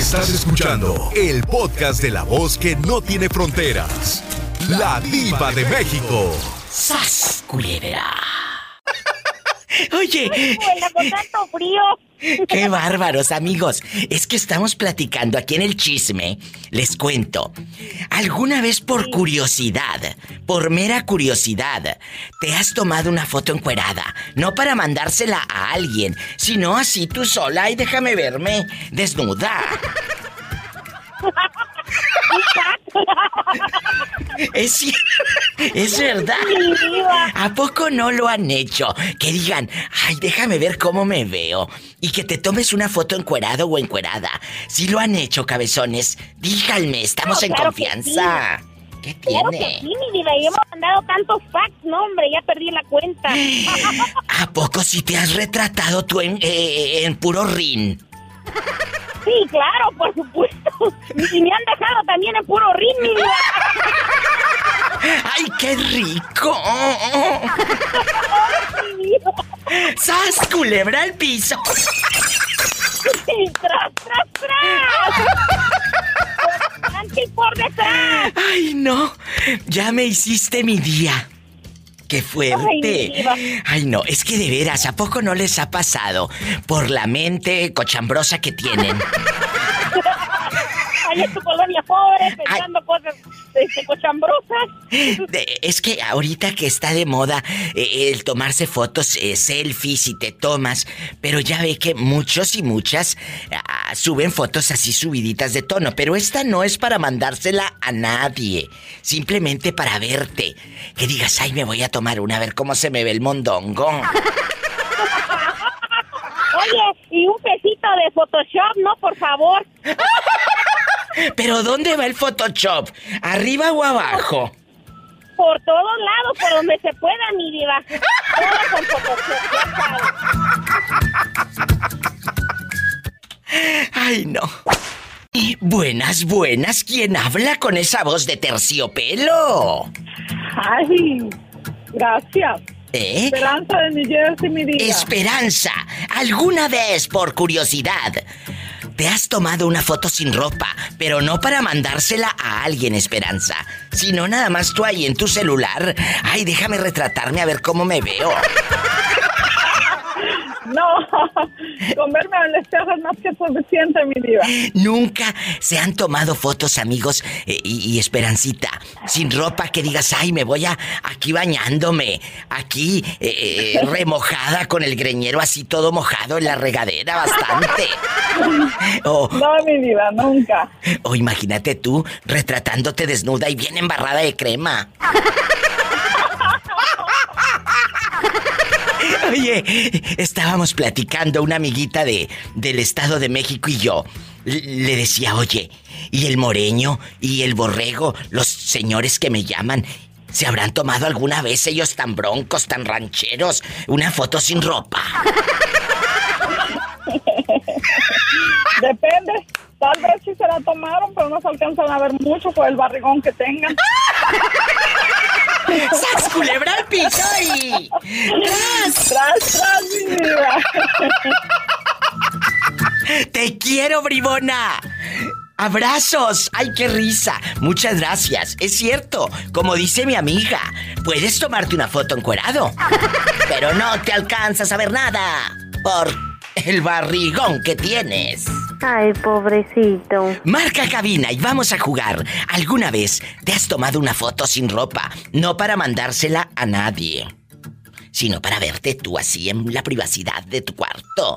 Estás escuchando el podcast de la voz que no tiene fronteras. La diva de México. ¡Sas, culebra! Oye. con tanto frío. Qué bárbaros, amigos. Es que estamos platicando aquí en el chisme. Les cuento. ¿Alguna vez por curiosidad, por mera curiosidad, te has tomado una foto encuerada? No para mandársela a alguien, sino así tú sola y déjame verme desnuda. Es, es verdad. ¿A poco no lo han hecho? Que digan, ay, déjame ver cómo me veo. Y que te tomes una foto encuerado o encuerada. Si lo han hecho, cabezones, díganme, estamos en confianza. ¿Qué tiene? Claro que sí, mi vida, y hemos mandado tantos facts, no, hombre, ya perdí la cuenta. ¿A poco si te has retratado tú en, eh, en puro rin? Sí, claro, por supuesto. Y me han dejado también en puro ritmo. ¡Ay, qué rico! ¡Sas, culebra al piso! ¡Tras, tras, tras! por detrás! ¡Ay, no! Ya me hiciste mi día. ¡Qué fuerte! Ay, no, es que de veras, ¿a poco no les ha pasado por la mente cochambrosa que tienen? Ay, en tu colonia pobre, pensando cosas este, cochambrosas. es que ahorita que está de moda eh, el tomarse fotos, eh, selfies y te tomas, pero ya ve que muchos y muchas ah, suben fotos así subiditas de tono, pero esta no es para mandársela a nadie, simplemente para verte. Que digas, ay, me voy a tomar una, a ver cómo se me ve el mondongo. Oye, y un pesito de Photoshop, ¿no? Por favor. ¿Pero dónde va el Photoshop? ¿Arriba o abajo? Por todos lados, por donde se pueda, mi diva. Todo con Photoshop, Ay, no. Buenas, buenas. ¿Quién habla con esa voz de terciopelo? Ay, gracias. ¿Eh? Esperanza de New Jersey, mi vida. Esperanza, ¿alguna vez por curiosidad te has tomado una foto sin ropa, pero no para mandársela a alguien, Esperanza, sino nada más tú ahí en tu celular? Ay, déjame retratarme a ver cómo me veo. No, al espejo es más que suficiente, mi vida. Nunca se han tomado fotos, amigos, eh, y, Esperancita, sin ropa que digas, ay, me voy a aquí bañándome, aquí eh, eh, remojada con el greñero así todo mojado en la regadera, bastante. no, mi vida, nunca. O imagínate tú retratándote desnuda y bien embarrada de crema. Oye, estábamos platicando una amiguita de del Estado de México y yo le decía, "Oye, ¿y el moreño y el borrego, los señores que me llaman, se habrán tomado alguna vez ellos tan broncos, tan rancheros, una foto sin ropa?" Depende. Tal vez sí se la tomaron, pero no se alcanzan a ver mucho por el barrigón que tengan. ¡Sas culebra al piso y... ¡Tras! ¡Tras, tras, mi vida! ¡Te quiero, bribona! ¡Abrazos! ¡Ay, qué risa! Muchas gracias. Es cierto, como dice mi amiga, puedes tomarte una foto encuerado, pero no te alcanzas a ver nada por el barrigón que tienes. Ay, pobrecito. Marca cabina y vamos a jugar. ¿Alguna vez te has tomado una foto sin ropa? No para mandársela a nadie, sino para verte tú así en la privacidad de tu cuarto.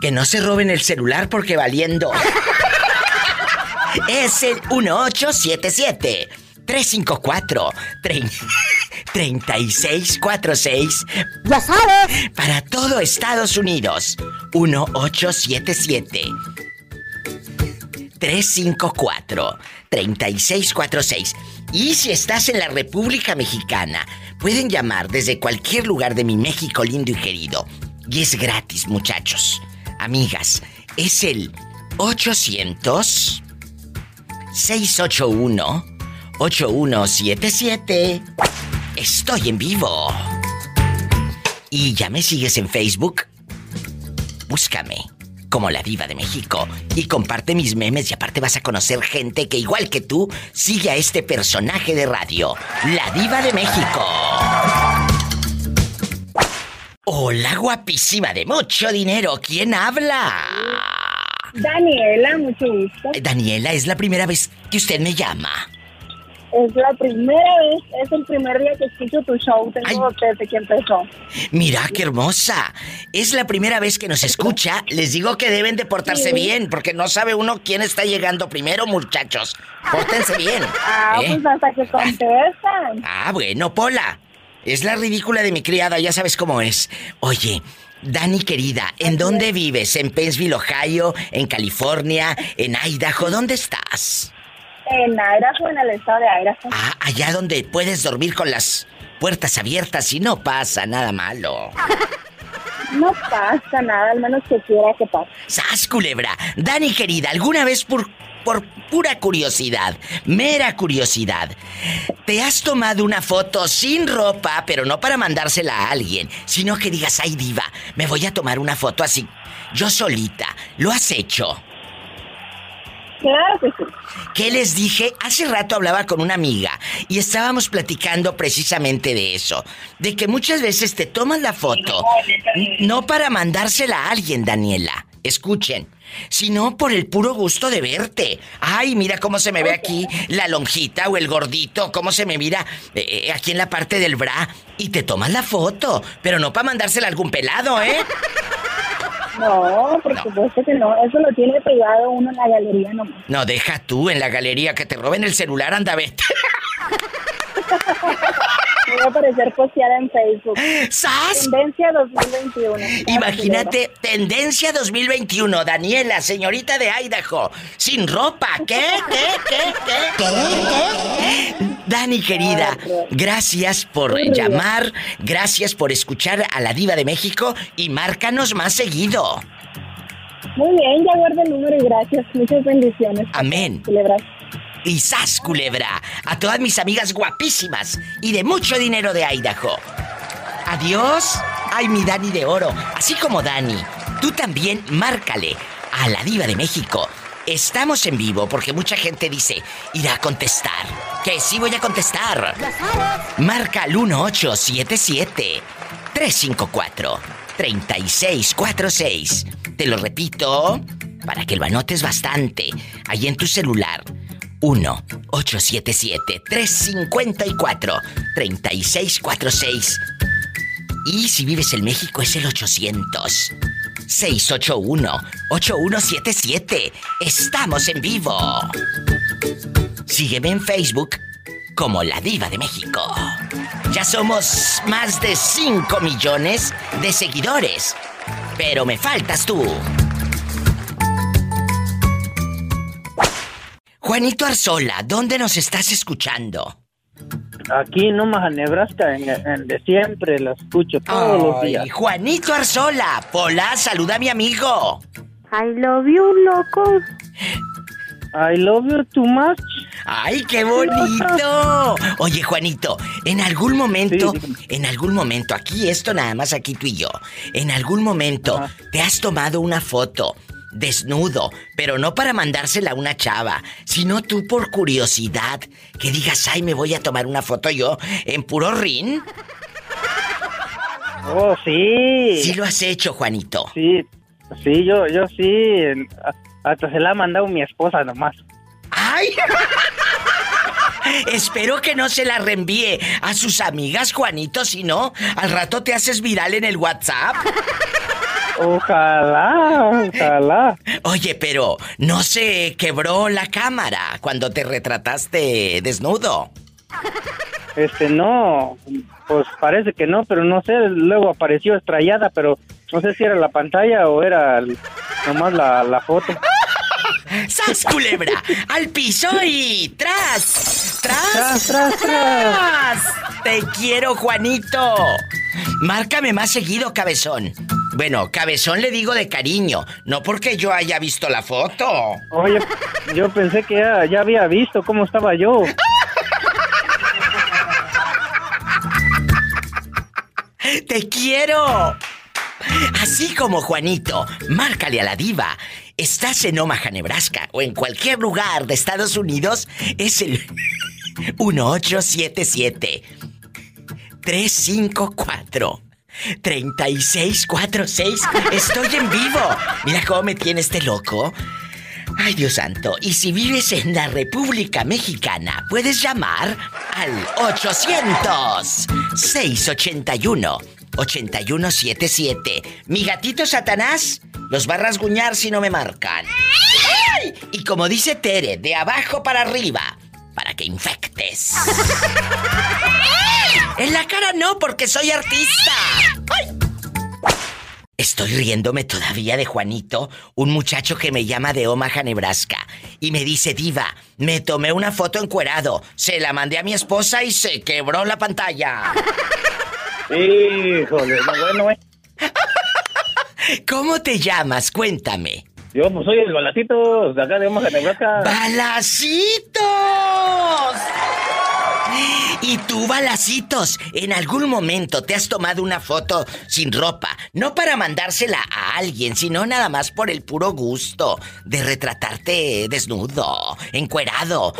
Que no se roben el celular porque valiendo. es el 1877 354 3646. Ya sabes. Para todo Estados Unidos. 1877 354 3646. Y si estás en la República Mexicana, pueden llamar desde cualquier lugar de mi México lindo y querido. Y es gratis, muchachos. Amigas, es el 800 681 8177. Estoy en vivo. ¿Y ya me sigues en Facebook? Búscame como la diva de México. Y comparte mis memes y aparte vas a conocer gente que igual que tú sigue a este personaje de radio, la diva de México. Hola, guapísima de mucho dinero. ¿Quién habla? Daniela, mucho gusto. Daniela, es la primera vez que usted me llama. Es la primera vez, es el primer día que escucho tu show. Tengo desde que empezó. Mira, qué hermosa. Es la primera vez que nos escucha. Les digo que deben de portarse bien, porque no sabe uno quién está llegando primero, muchachos. Pórtense bien. Ah, ¿eh? pues hasta que contestan. Ah, bueno, Pola. Es la ridícula de mi criada, ya sabes cómo es. Oye, Dani querida, ¿en dónde vives? ¿En Pennsville, Ohio? ¿En California? ¿En Idaho? ¿Dónde estás? En Idaho, en el estado de Idaho. Ah, allá donde puedes dormir con las puertas abiertas y no pasa nada malo. No pasa nada, al menos que quiera que pase. ¡Sas, culebra! Dani querida, ¿alguna vez por, por pura curiosidad, mera curiosidad, te has tomado una foto sin ropa, pero no para mandársela a alguien, sino que digas, ay diva, me voy a tomar una foto así, yo solita? ¿Lo has hecho? Claro que sí. ¿Qué les dije? Hace rato hablaba con una amiga y estábamos platicando precisamente de eso. De que muchas veces te tomas la foto no para mandársela a alguien, Daniela. Escuchen. Sino por el puro gusto de verte. Ay, mira cómo se me ve aquí la lonjita o el gordito, cómo se me mira eh, eh, aquí en la parte del bra. Y te tomas la foto, pero no para mandársela a algún pelado, ¿eh? No, por supuesto que no. Eso lo tiene privado uno en la galería nomás. No, deja tú en la galería que te roben el celular, anda, vete. Voy a aparecer posteada en Facebook. ¡Sas! Tendencia 2021. Imagínate, tendencia 2021, Daniela, señorita de Idaho, sin ropa. ¿Qué? ¿Qué? ¿Qué? ¿Qué? ¿Qué? Dani, querida, gracias por llamar, gracias por escuchar a la diva de México y márcanos más seguido. Muy bien, ya guardo el número y gracias. Muchas bendiciones. Amén. Celebrar. Y sas, culebra, a todas mis amigas guapísimas y de mucho dinero de Idaho. Adiós. Ay, mi Dani de oro. Así como Dani, tú también márcale a la diva de México. Estamos en vivo porque mucha gente dice, irá a contestar. Que sí voy a contestar. Marca al 1877 354 3646. Te lo repito para que lo anotes bastante. Ahí en tu celular. 1-877-354-3646. Y si vives en México es el 800. 681-8177. Estamos en vivo. Sígueme en Facebook como La Diva de México. Ya somos más de 5 millones de seguidores. Pero me faltas tú. Juanito Arzola, ¿dónde nos estás escuchando? Aquí nomás en Nebraska, en, en de siempre, lo escucho todos los días. Juanito Arzola, Pola, saluda a mi amigo. I love you, loco. I love you too much. ¡Ay, qué bonito! Oye, Juanito, en algún momento, Sí, en algún momento, aquí esto nada más aquí tú y yo, en algún momento Ajá. te has tomado una foto desnudo, pero no para mandársela a una chava, sino tú por curiosidad, que digas, ay, me voy a tomar una foto yo en puro rin. Oh, sí. Sí lo has hecho, Juanito. Sí, sí, yo, yo sí. Hasta se la ha mandado mi esposa nomás. ¡Ay! Espero que no se la reenvíe a sus amigas, Juanito, si no, al rato te haces viral en el WhatsApp. Ojalá, ojalá. Oye, pero no se quebró la cámara cuando te retrataste desnudo. Este, no, pues parece que no, pero no sé, luego apareció estrellada, pero no sé si era la pantalla o era nomás la, la foto. ¡Sas, culebra! ¡Al piso y tras! ¡Tras! Tras, tras, tras! ¡Te quiero, Juanito! Márcame más seguido, cabezón. Bueno, cabezón le digo de cariño, no porque yo haya visto la foto. Oye, yo pensé que ya, ya había visto cómo estaba yo. ¡Te quiero! Así como Juanito, márcale a la diva. Estás en Omaha, Nebraska o en cualquier lugar de Estados Unidos, es el 1877 354 3646. Estoy en vivo. Mira cómo me tiene este loco. Ay, Dios santo. Y si vives en la República Mexicana, puedes llamar al 800-681-8177. Mi gatito Satanás los va a rasguñar si no me marcan. Y como dice Tere, de abajo para arriba, para que infectes. En la cara no, porque soy artista. ¡Ay! Estoy riéndome todavía de Juanito, un muchacho que me llama de Omaha, Nebraska, y me dice, Diva, me tomé una foto encuerado, se la mandé a mi esposa y se quebró la pantalla. Híjole, no, bueno, eh. ¿Cómo te llamas? Cuéntame. Yo pues soy el balacito de acá de Omaha, Nebraska. ¡Balacitos! Y tú, balacitos, en algún momento te has tomado una foto sin ropa, no para mandársela a alguien, sino nada más por el puro gusto de retratarte desnudo, encuerado.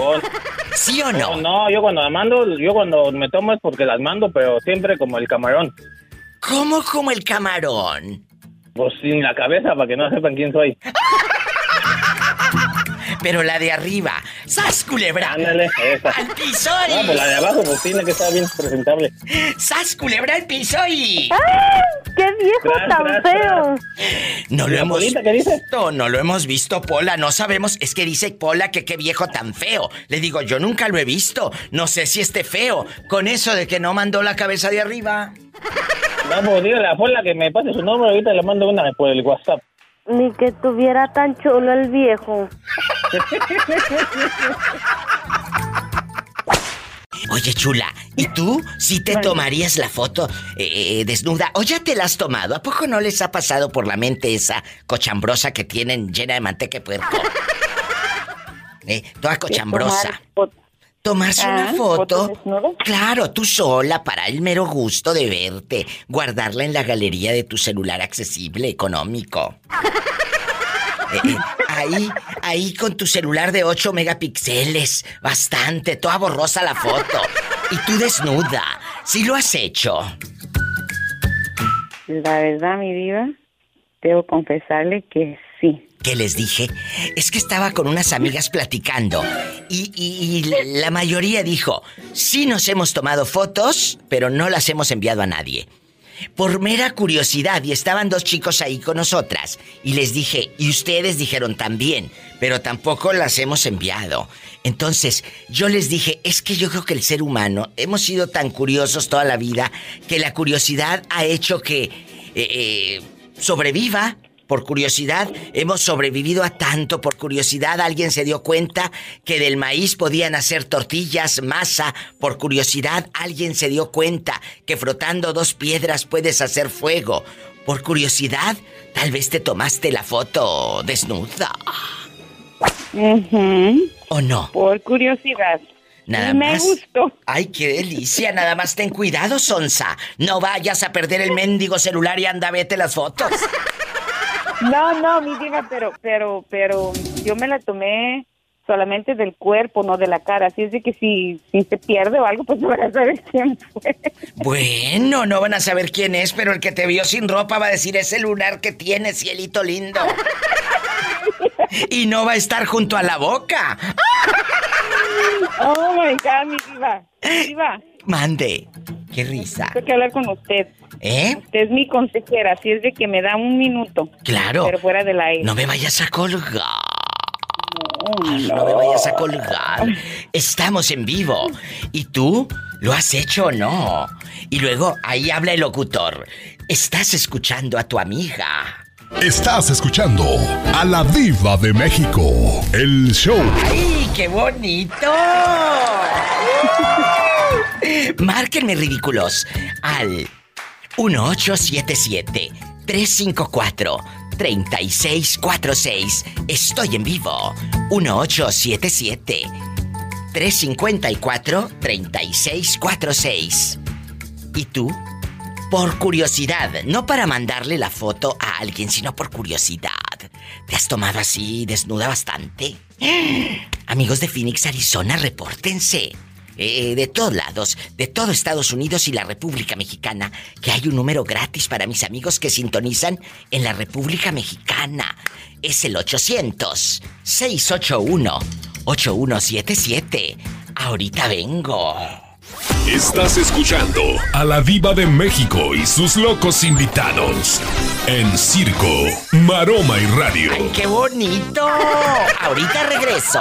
¿Sí o No, no? no, yo cuando la mando, yo cuando me tomo es porque las mando, pero siempre como el camarón. ¿Cómo como el camarón? Pues sin la cabeza para que no sepan quién soy. Pero la de arriba, ¡sas culebra! Ándale, esa. ¡Al piso No, pues la de abajo pues tiene que estar bien presentable. ¡Sas culebra al piso y... ¡Qué viejo Tras, tan tras, feo! No lo ¿La hemos qué dice? No, no lo hemos visto, Pola. No sabemos. Es que dice Pola que qué viejo tan feo. Le digo, yo nunca lo he visto. No sé si esté feo. Con eso de que no mandó la cabeza de arriba. No, pues dígale a Pola que me pase su nombre, ahorita le mando una por el WhatsApp. Ni que tuviera tan chulo el viejo. Oye, chula, ¿y tú si te tomarías la foto eh, eh, desnuda? ¿O ya te la has tomado? ¿A poco no les ha pasado por la mente esa cochambrosa que tienen llena de manteca de puerco? Eh, toda cochambrosa. Tomarse Ah, una ¿foto foto. Claro, tú sola, para el mero gusto de verte. Guardarla en la galería de tu celular accesible, económico. Eh, eh, ahí, ahí con tu celular de 8 megapíxeles. Bastante, toda borrosa la foto. Y tú desnuda. ¿Sí lo has hecho? La verdad, mi diva, debo confesarle que sí. ¿Qué les dije? Es que estaba con unas amigas platicando y, y- y la mayoría dijo, sí nos hemos tomado fotos, pero no las hemos enviado a nadie. Por mera curiosidad, y estaban dos chicos ahí con nosotras, y les dije, y ustedes dijeron también, pero tampoco las hemos enviado. Entonces, yo les dije, es que yo creo que el ser humano hemos sido tan curiosos toda la vida que la curiosidad ha hecho que eh, eh, sobreviva. Por curiosidad, hemos sobrevivido a tanto. Por curiosidad, alguien se dio cuenta que del maíz podían hacer tortillas, masa. Por curiosidad, alguien se dio cuenta que frotando dos piedras puedes hacer fuego. Por curiosidad, tal vez te tomaste la foto desnuda. ¿O no? Por curiosidad. Nada me más. gustó. Ay, qué delicia. Nada más ten cuidado, Sonsa. No vayas a perder el mendigo celular y anda, vete las fotos. No, no, mi diva, pero, pero, pero yo me la tomé solamente del cuerpo, no de la cara. Así es de que si, si se pierde o algo, pues no van a saber quién fue. Bueno, no van a saber quién es, pero el que te vio sin ropa va a decir ese lunar que tiene, cielito lindo. Y no va a estar junto a la boca. Oh my God, mi diva. Mi diva, Mande. Qué risa. tengo que hablar con usted. ¿Eh? Usted es mi consejera, así es de que me da un minuto. Claro. Pero fuera del aire. No me vayas a colgar. No, No me vayas a colgar. Estamos en vivo. ¿Y tú? ¿Lo has hecho o no? Y luego ahí habla el locutor. Estás escuchando a tu amiga. Estás escuchando a la diva de México. El show. ¡Ay, qué bonito! Márquenme ridículos al 1877 354 3646. Estoy en vivo. 1877 354 3646. ¿Y tú? Por curiosidad, no para mandarle la foto a alguien, sino por curiosidad. ¿Te has tomado así, desnuda bastante? Amigos de Phoenix, Arizona, repórtense. Eh, de todos lados, de todo Estados Unidos y la República Mexicana, que hay un número gratis para mis amigos que sintonizan en la República Mexicana. Es el 800-681-8177. Ahorita vengo. Estás escuchando a la diva de México y sus locos invitados en Circo, Maroma y Radio. ¡Ay, qué bonito! Ahorita regreso.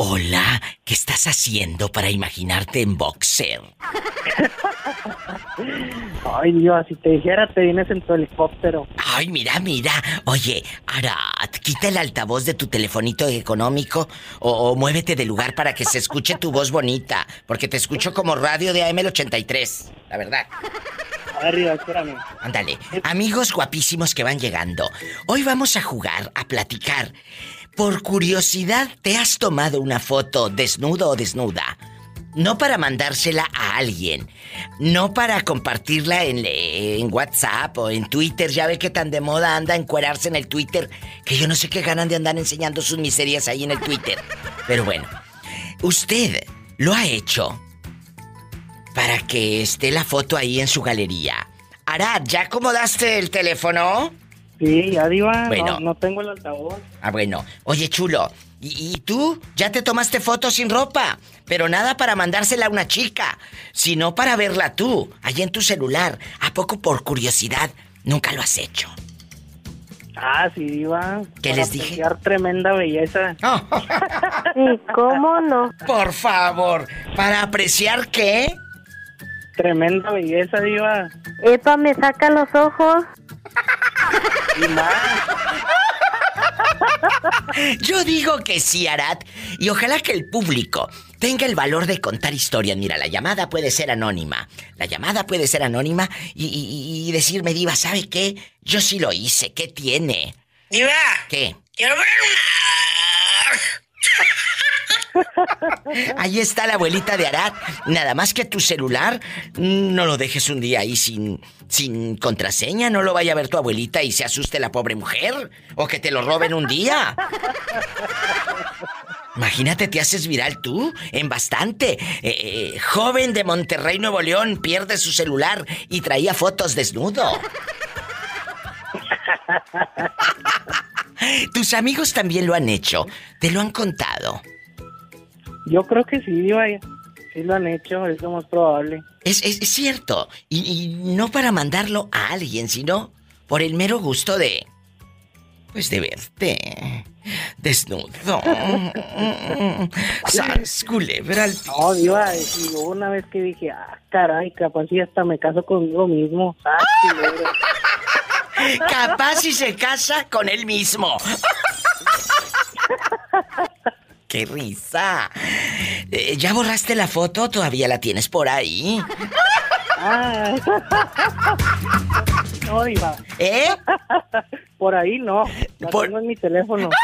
Hola, ¿qué estás haciendo para imaginarte en boxer? Ay, Dios, si te dijera, te vienes en tu helicóptero. Ay, mira, mira. Oye, Arat, quita el altavoz de tu telefonito económico o, o muévete de lugar para que se escuche tu voz bonita, porque te escucho como radio de AM83, la verdad. Arriba, espérame. Ándale, amigos guapísimos que van llegando. Hoy vamos a jugar, a platicar. Por curiosidad, ¿te has tomado una foto desnudo o desnuda? No para mandársela a alguien, no para compartirla en, WhatsApp o en Twitter. Ya ve que tan de moda anda encuerarse en el Twitter, que yo no sé qué ganan de andar enseñando sus miserias ahí en el Twitter. Pero bueno, usted lo ha hecho para que esté la foto ahí en su galería. Arad, ¿ya acomodaste el teléfono? Sí, ya diva, Bueno. no, no tengo el altavoz. Ah, bueno. Oye, chulo, ¿y, y tú? Ya te tomaste fotos sin ropa, pero nada para mandársela a una chica, sino para verla tú, allí en tu celular. ¿A poco por curiosidad nunca lo has hecho? Ah, sí, diva. ¿Qué Para les dije? apreciar tremenda belleza. Sí, ¿cómo no? por favor, ¿para apreciar qué? Tremenda belleza, diva. Epa, me saca los ojos. Y más. Yo digo que sí, Arad, y ojalá que el público tenga el valor de contar historias. Mira, la llamada puede ser anónima. La llamada puede ser anónima y, y- y decirme, Diva, ¿sabe qué? Yo sí lo hice, ¿qué tiene? Diva, ¿Qué? quiero ver Ahí está la abuelita de Arad. Nada más que tu celular, mm, no lo dejes un día ahí sin, sin contraseña. No lo vaya a ver tu abuelita y se asuste la pobre mujer. O que te lo roben un día. Imagínate, te haces viral tú en bastante. Eh, eh, joven de Monterrey, Nuevo León, pierde su celular y traía fotos desnudo. Tus amigos también lo han hecho. Te lo han contado. Yo creo que sí, diva. Sí lo han hecho, es lo más probable. Es, es- es cierto. Y, y no para mandarlo a alguien, sino por el mero gusto de. Pues de verte. Desnudo. Sas, culebra al pi- No, diva, una vez que dije, ah, caray, capaz si hasta me caso conmigo mismo. Ah, culebra. Capaz si se casa con él mismo. ¡Qué risa! Eh, ¿Ya borraste la foto todavía la tienes por ahí? Ah. No, diva. ¿Eh? Por ahí no. La Por- tengo en mi teléfono.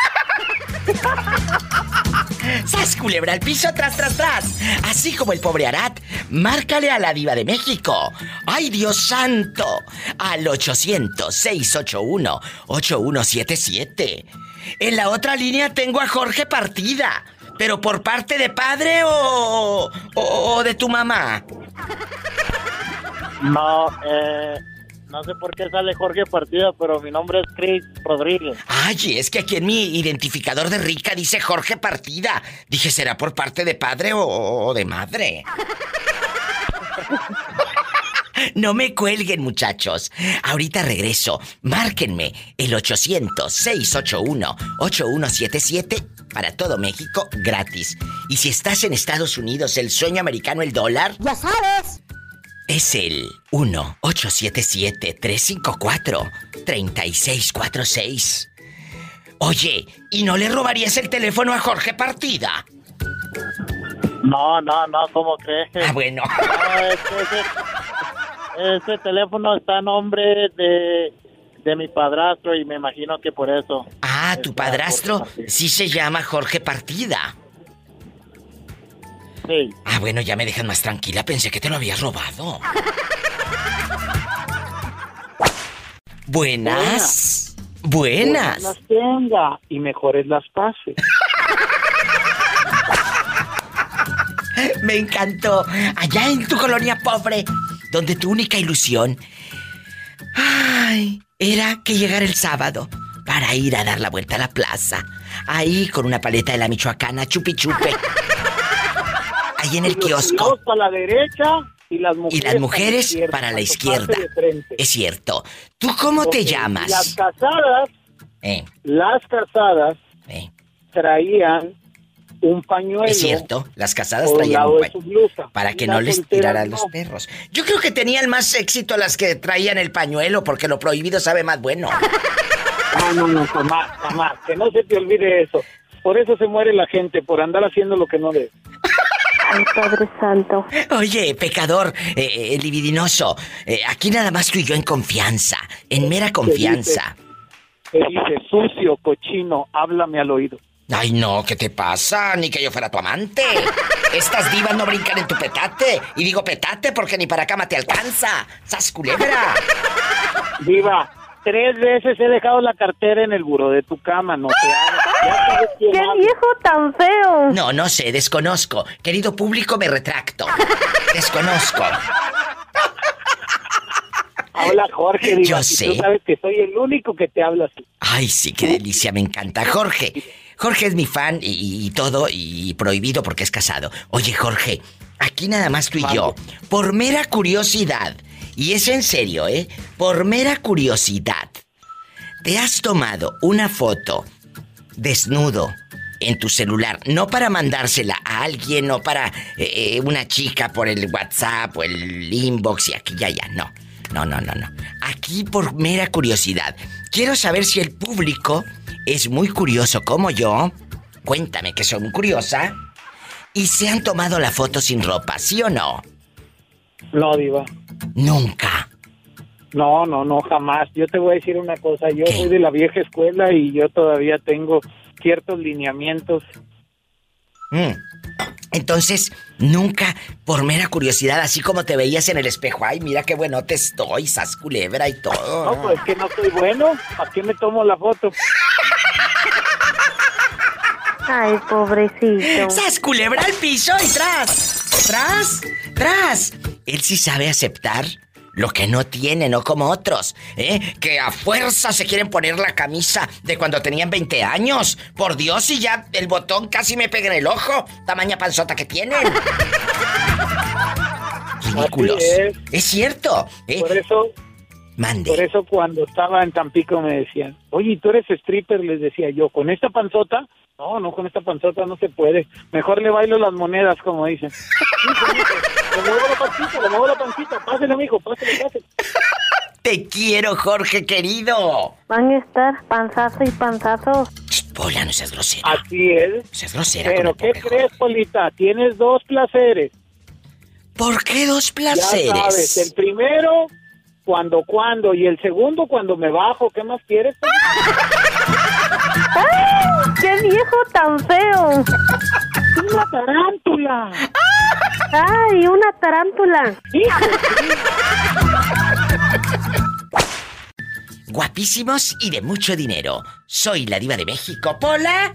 ¡Sas, culebra al piso, tras, tras, tras! Así como el pobre Arat, márcale a la diva de México. ¡Ay, Dios santo! Al 800-681-8177. En la otra línea tengo a Jorge Partida. ¿Pero por parte de padre o, o, o de tu mamá? No, eh, no sé por qué sale Jorge Partida, pero mi nombre es Chris Rodríguez. Ay, es que aquí en mi identificador de rica dice Jorge Partida. Dije, ¿será por parte de padre o, o de madre? No me cuelguen, muchachos. Ahorita regreso. Márquenme el 800-681-8177 para todo México gratis. Y si estás en Estados Unidos, el sueño americano, el dólar, Ya sabes. es el 1-877-354-3646. Oye, ¿y no le robarías el teléfono a Jorge Partida? No, no, no, ¿cómo crees? Ah, bueno. No, es ese teléfono está a nombre de, de mi padrastro y me imagino que por eso. Ah, tu padrastro sí se llama Jorge Partida. Sí. Ah, bueno, ya me dejan más tranquila. Pensé que te lo habías robado. Buenas. Buenas. Las tenga y mejores las pase. Me encantó. Allá en tu colonia pobre, donde tu única ilusión. Ay, era que llegara el sábado para ir a dar la vuelta a la plaza. Ahí con una paleta de la michoacana, chupi chupe. Ahí en el kiosco. para la derecha y las mujeres, Y las mujeres para la izquierda. Es cierto. ¿Tú cómo te Las llamas? casadas, Eh, las casadas eh. traían un pañuelo. Es cierto, las casadas traían un blusa. para que no les tiraran no. los perros. Yo creo que tenían más éxito las que traían el pañuelo porque lo prohibido sabe más bueno. No, no, no, jamás, jamás. Que no se te olvide eso. Por eso se muere la gente, por andar haciendo lo que no debe. Ay, Padre Santo. Oye, pecador, eh, eh, libidinoso, eh, aquí nada más tú y yo en confianza, en mera confianza. Te dice, sucio, cochino, háblame al oído. Ay, no, ¿qué te pasa? Ni que yo fuera tu amante. Estas divas no brincan en tu petate. Y digo petate porque ni para cama te alcanza. ¡Sas culebra! Viva, tres veces he dejado la cartera en el buró de tu cama, no te hagas. Ya sabes quién ¡Qué viejo tan feo! No, no sé, desconozco. Querido público, me retracto. Desconozco. Habla Jorge, Diva. Yo sé. Tú sabes que soy el único que te habla así. Ay, sí, qué delicia, me encanta. Jorge. Jorge es mi fan y, y todo, y prohibido porque es casado. Oye, Jorge, aquí nada más tú y yo, por mera curiosidad, y es en serio, ¿eh? Por mera curiosidad, ¿te has tomado una foto desnudo en tu celular? No para mandársela a alguien, no para eh, eh, una chica por el WhatsApp o el inbox y aquí ya, ya, no. No, no, no, no. Aquí por mera curiosidad. Quiero saber si el público es muy curioso como yo. Cuéntame que soy muy curiosa. Y se han tomado la foto sin ropa, ¿sí o no? No, Diva. Nunca. No, no, no, jamás. Yo te voy a decir una cosa. Yo ¿Qué? soy de la vieja escuela y yo todavía tengo ciertos lineamientos. Mm. Entonces, nunca, por mera curiosidad, así como te veías en el espejo, ay, mira qué bueno te estoy, sas culebra y todo. No, pues que no soy bueno. ¿Para qué me tomo la foto? Ay, pobrecito. ¡Sas culebra al piso y tras! ¡Tras! ¡Tras! Él sí sabe aceptar lo que no tiene, no como otros, ¿eh? Que a fuerza se quieren poner la camisa de cuando tenían 20 años. Por Dios, y ya el botón casi me pega en el ojo. Tamaña panzota que tienen. Ridículos. Es. Es cierto, ¿eh? Por eso, Mande. por eso cuando estaba en Tampico me decían, oye, ¿tú eres stripper? Les decía yo, ¿con esta panzota? No, no, con esta panzota no se puede. Mejor le bailo las monedas, como dicen. Le muevo la pancita, le muevo la pancita. Mijo. Te quiero, Jorge querido. Van a estar panzazo y panzazo. Pola, no seas grosera. Así es. No seas grosera Pero, ¿qué crees, Jorge. Polita? Tienes dos placeres. ¿Por qué dos Ya sabes, el placeres? primero, cuando, cuando, y el segundo, cuando me bajo. ¿Qué más quieres? ¡Ay, qué viejo tan feo! ¡Una tarántula! ¡Ay, una tarántula! Guapísimos y de mucho dinero. Soy la diva de México. Pola,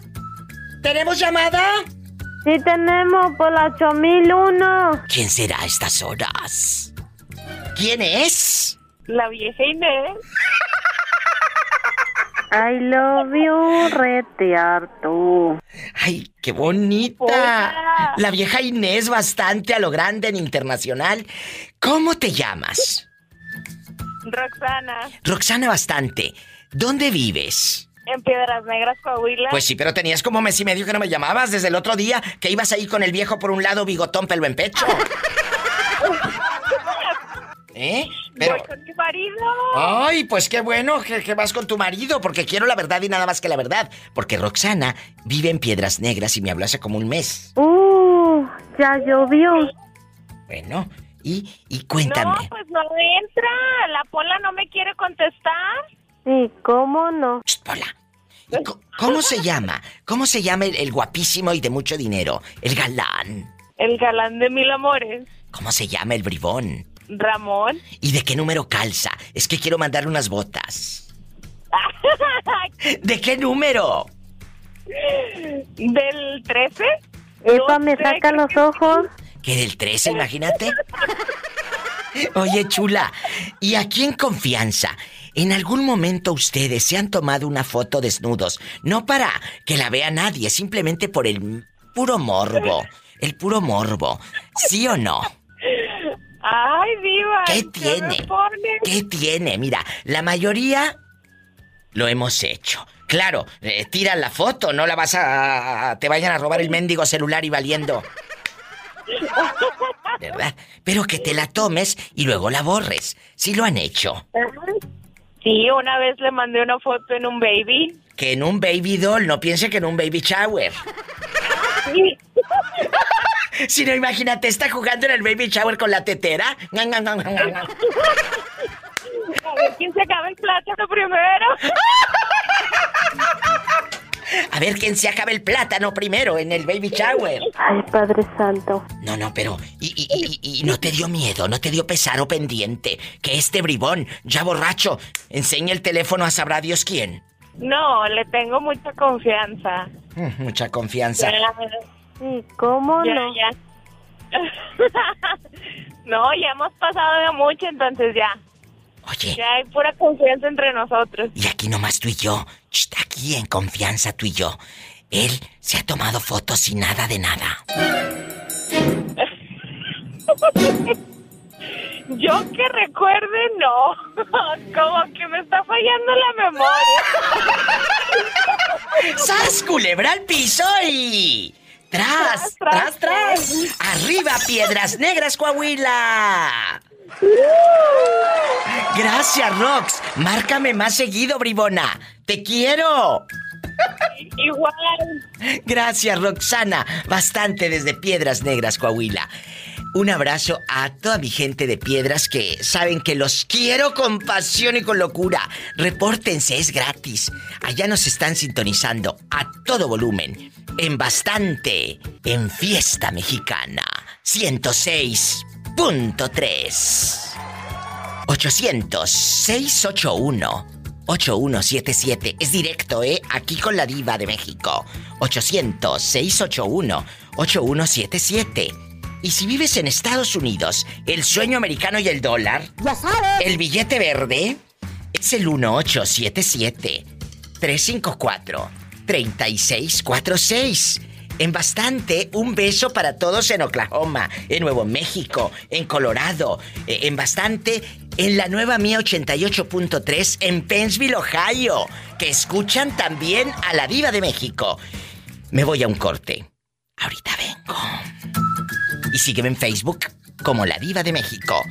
¿tenemos llamada? Sí tenemos por la 8001. ¿Quién será a estas horas? ¿Quién es? La vieja Inés. I love you, rete harto. Ay, qué bonita. Hola. La vieja Inés bastante a lo grande en internacional. ¿Cómo te llamas? Roxana. Roxana bastante. ¿Dónde vives? En Piedras Negras, Coahuila. Pues sí, pero tenías como mes y medio que no me llamabas desde el otro día que ibas ahí con el viejo por un lado, bigotón, pelo en pecho. ¿Eh? Pero... Voy con mi marido. Ay, pues qué bueno que, que vas con tu marido, porque quiero la verdad y nada más que la verdad. Porque Roxana vive en Piedras Negras y me habló hace como un mes. Uh, ya llovió. Bueno, y, y cuéntame. No, pues no entra. La pola no me quiere contestar. Sí, ¿cómo no? Shh, Pola. ¿Y co- ¿Cómo se llama? ¿Cómo se llama el, el guapísimo y de mucho dinero? El galán. El galán de mil amores. ¿Cómo se llama el bribón? Ramón. ¿Y de qué número calza? Es que quiero mandarle unas botas. ¿De qué número? Del 13. Epa, me saca los ojos. ¿Que del 13, imagínate? Oye, chula, y aquí en confianza, ¿en algún momento ustedes se han tomado una foto desnudos? No para que la vea nadie, simplemente por el puro morbo. El puro morbo. ¿Sí o no? Ay, diva. ¿Qué tiene? ¿Qué tiene? Mira, la mayoría lo hemos hecho. Claro, eh, tira la foto, no la vas a, a- Te vayan a robar el mendigo celular y valiendo. ¿Verdad? Pero que te la tomes y luego la borres. Sí lo han hecho. Sí, una vez le mandé una foto en un baby. Que en un baby doll, no piense que en un baby shower. Sí. Si no, imagínate, está jugando en el baby shower con la tetera. A ver quién se acaba el plátano primero. A ver quién se acaba el plátano primero en el baby shower. Ay, Padre Santo. No, no, pero. Y, y- y- y no te dio miedo, no te dio pesar o pendiente. Que este bribón, ya borracho, enseñe el teléfono a sabrá Dios quién. No, le tengo mucha confianza. Mm, Mucha confianza. Ya, ¿Y cómo ya, no? ya. no, ya hemos pasado de mucho, entonces ya. Oye, Ya hay pura confianza entre nosotros. y aquí nomás tú y yo. Aquí en confianza tú y yo. Él se ha tomado fotos y nada de nada. Yo que recuerde, no. Como que me está fallando la memoria. ¡Sas, culebra al piso y... ¡Tras, tras, Tras, tras! ¡Arriba, Piedras Negras, Coahuila! Gracias, Rox. Márcame más seguido, bribona. ¡Te quiero! Igual. Gracias, Roxana. Bastante desde Piedras Negras, Coahuila. Un abrazo a toda mi gente de Piedras que saben que los quiero con pasión y con locura. Repórtense, es gratis. Allá nos están sintonizando a todo volumen. En bastante. En Fiesta Mexicana. 106.3. 800-681-8177. Es directo, ¿eh? Aquí con la diva de México. 800-681-8177. Y si vives en Estados Unidos, el sueño americano y el dólar, Ya sabes. el billete verde, es el 1877-354-3646. En bastante, un beso para todos en Oklahoma, en Nuevo México, en Colorado, eh, en bastante, en la nueva Mía 88.3 en Pennsville, Ohio, que escuchan también a la Diva de México. Me voy a un corte. Ahorita vengo. Y sígueme en Facebook como La Diva de México.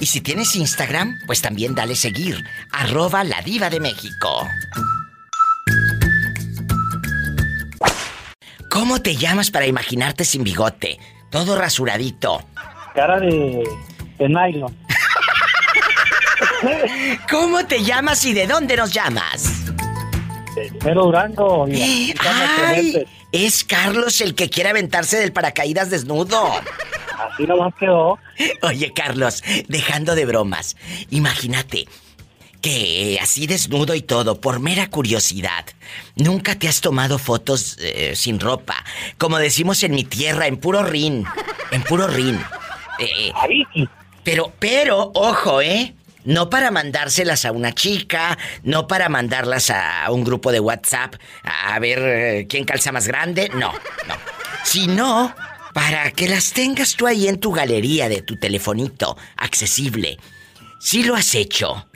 Y si tienes Instagram, pues también dale seguir. Arroba La Diva de México. ¿Cómo te llamas para imaginarte sin bigote? Todo rasuradito. Cara de, de nylon. ¿Cómo te llamas y de dónde nos llamas? Pero Durango. Clemente. Es Carlos el que quiere aventarse del paracaídas desnudo. Así nomás quedó. Oye, Carlos, dejando de bromas, imagínate que así desnudo y todo, por mera curiosidad, nunca te has tomado fotos eh, sin ropa. Como decimos en mi tierra, en puro rin. En puro rin. Eh, pero, pero, ojo, ¿eh? No para mandárselas a una chica, no para mandarlas a un grupo de WhatsApp a ver eh, quién calza más grande, no, no. Sino para que las tengas tú ahí en tu galería de tu telefonito accesible. Sí lo has hecho.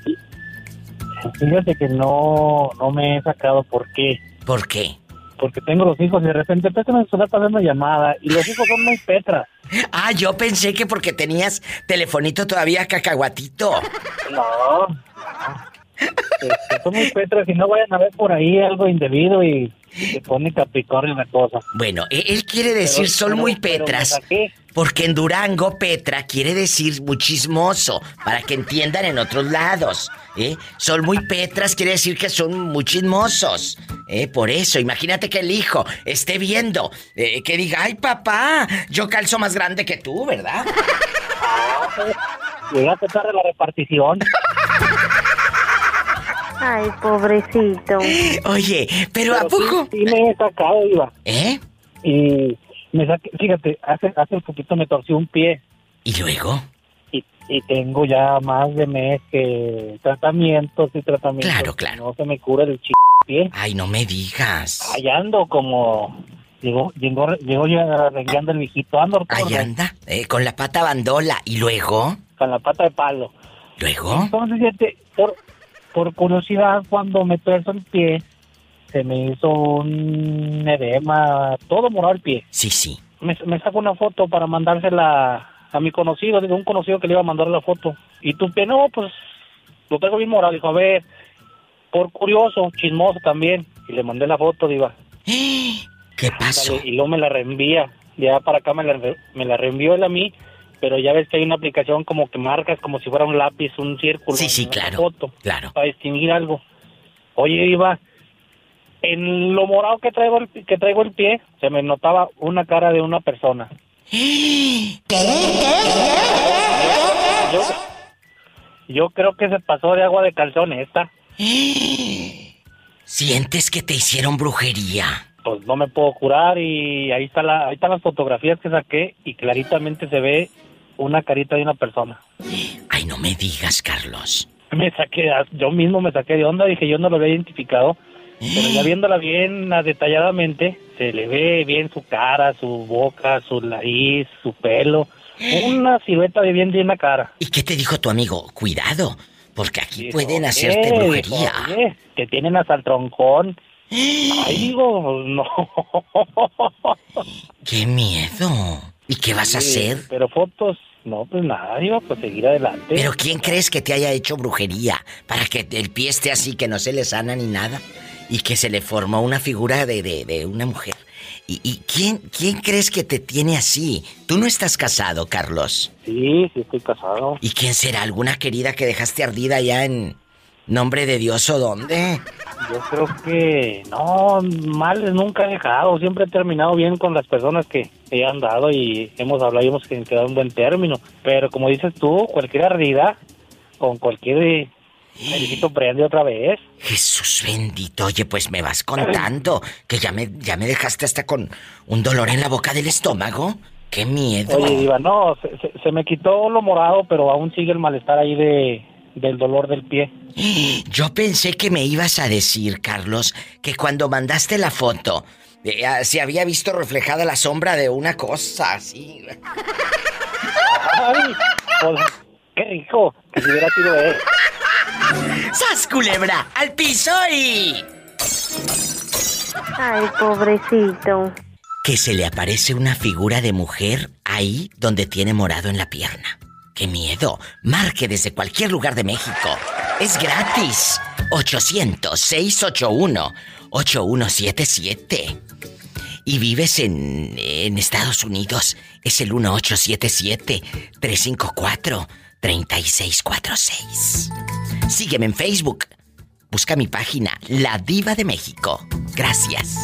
Fíjate que no, no me he sacado por qué. ¿Por qué? Porque tengo los hijos y de repente préstame el celular para ver una llamada. Y los hijos son muy petras. Ah, yo pensé que porque tenías telefonito todavía cacahuatito. No. Este, son muy petras y no vayan a ver por ahí algo indebido y se pone Capricornio la cosa. Bueno, e- él quiere decir Pero- son muy petras. Porque en Durango, Petra quiere decir muy chismoso, para que entiendan en otros lados. ¿eh? Son muy petras, quiere decir que son muy chismosos. ¿eh? Por eso, imagínate que el hijo esté viendo, eh, que diga, ay papá, yo calzo más grande que tú, ¿verdad? Llegaste tarde la repartición. Ay, pobrecito. Oye, pero ¿a Pero sí- poco? Sí, me he sacado, Iba. ¿Eh? Y me saqué, fíjate, hace, hace un poquito me torcí un pie ¿Y luego? y, y tengo ya más de mes que tratamientos y tratamientos. Claro, claro. No se me cura el ch pie. Ay, no me digas. Ahí ando como... Llegó, llegó, llegó ya arreglando el viejito. Ando Ahí anda, eh, con la pata bandola. ¿Y luego? con la pata de palo. ¿Luego? Entonces, fíjate, por, por curiosidad, cuando me tuerzo el pie, se me hizo un edema, todo morado el pie. Sí, sí. Me, me saco una foto para mandársela a mi conocido, digo, un conocido que le iba a mandar la foto. Y tu pie, no, pues, lo traigo bien morado. Dijo, a ver, por curioso, chismoso también. Y le mandé la foto, diva. ¿Qué pasó? Y luego me la reenvía. Ya para acá me la, me la reenvió él a mí. Pero ya ves que hay una aplicación como que marcas como si fuera un lápiz, un círculo. Sí, sí, claro. Foto, Claro. para distinguir algo. Oye, Iba, en lo morado que traigo el, que traigo el pie, se me notaba una cara de una persona. Yo, yo creo que se pasó de agua de calzón esta. ¿Sientes que te hicieron brujería? Pues no me puedo curar y ahí está la, ahí están las fotografías que saqué y claritamente se ve una carita de una persona. Ay, no me digas, Carlos. Me saqué, yo mismo me saqué de onda, dije yo no lo había identificado, pero ya viéndola bien ah, detalladamente, se le ve bien su cara, su boca, su nariz, su pelo, una silueta de bien de una cara. ¿Y qué te dijo tu amigo? Cuidado, porque aquí Dijo, pueden hacerte dijo, brujería. "Oye, que tienen hasta el troncón. Ay, digo, no. ¡Qué miedo! ¿Y qué vas a hacer? Pero fotos, no, pues nada, iba pues seguir adelante. ¿Pero quién crees que te haya hecho brujería? Para que el pie esté así, que no se le sana ni nada. Y que se le formó una figura de, de- de una mujer. ¿Y, y quién, quién crees que te tiene así? Tú no estás casado, Carlos. Sí, sí estoy casado. ¿Y quién será? ¿Alguna querida que dejaste ardida allá en nombre de Dios o dónde? Yo creo que no, mal nunca he dejado. Siempre he terminado bien con las personas que he andado y hemos hablado y hemos quedado en buen término. Pero como dices tú, cualquier ardida, con cualquier Felicito prende otra vez. Jesús bendito, oye, pues me vas contando que ya me, ya me dejaste hasta con un dolor en la boca del estómago. ¡Qué miedo! Oye, Diva, no, se, se- se me quitó lo morado, pero aún sigue el malestar ahí de, del dolor del pie. Yo pensé que me ibas a decir, Carlos, que cuando mandaste la foto eh, ah, se había visto reflejada la sombra de una cosa así. Ay, pues, qué rico, que si hubiera sido él. ¡Sas, culebra! ¡Al piso y... Ay, pobrecito. Que se le aparece una figura de mujer ahí donde tiene morado en la pierna. ¡Qué miedo! Marque desde cualquier lugar de México. Es gratis. 800-681-8177. Y vives en, en Estados Unidos. Es el 1877-354-3646. Sígueme en Facebook. Busca mi página, La Diva de México. Gracias.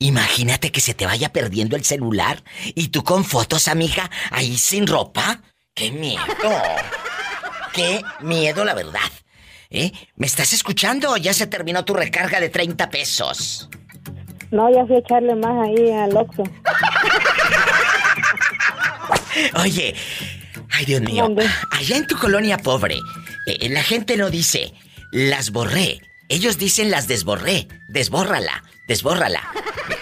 Imagínate que se te vaya perdiendo el celular y tú con fotos, amiga, ahí sin ropa. ¡Qué miedo! ¡Qué miedo, la verdad! ¿Eh? ¿Me estás escuchando o ya se terminó tu recarga de 30 pesos? No, ya fui a echarle más ahí al Oxxo. Oye, ay Dios mío, allá en tu colonia pobre, eh, la gente no dice, las borré. Ellos dicen las desborré. Desbórrala, desbórrala.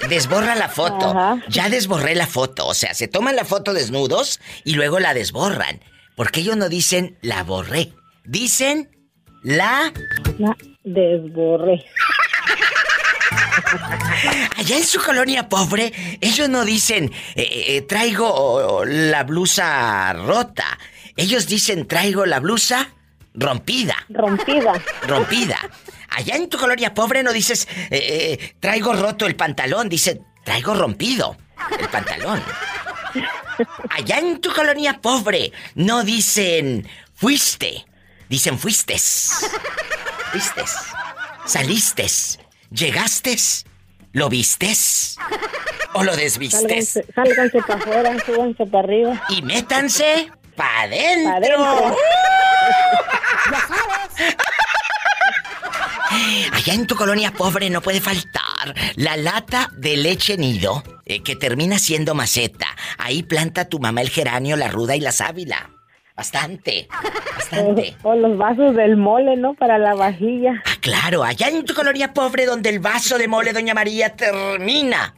Desborra la foto. Ajá. Ya desborré la foto. O sea, se toman la foto desnudos y luego la desborran. Porque ellos no dicen la borré. Dicen la... La desborré. Allá en su colonia pobre, ellos no dicen eh, eh, traigo la blusa rota. Ellos dicen traigo la blusa rompida. Rompida. Rompida. Allá en tu colonia pobre no dices, eh, eh, traigo roto el pantalón, dice, traigo rompido el pantalón. Allá en tu colonia pobre no dicen, fuiste, dicen fuistes. Fuistes. Salistes. Llegastes. ¿Lo vistes? ¿O lo desvistes? Sálganse, para afuera, súbanse para arriba. Y métanse para adentro. Pa' adentro. Allá en tu colonia pobre no puede faltar la lata de leche nido eh, que termina siendo maceta. Ahí planta tu mamá el geranio, la ruda y la sábila. Bastante, bastante. O los vasos del mole, ¿no? Para la vajilla. Ah, claro, allá en tu colonia pobre donde el vaso de mole Doña María termina.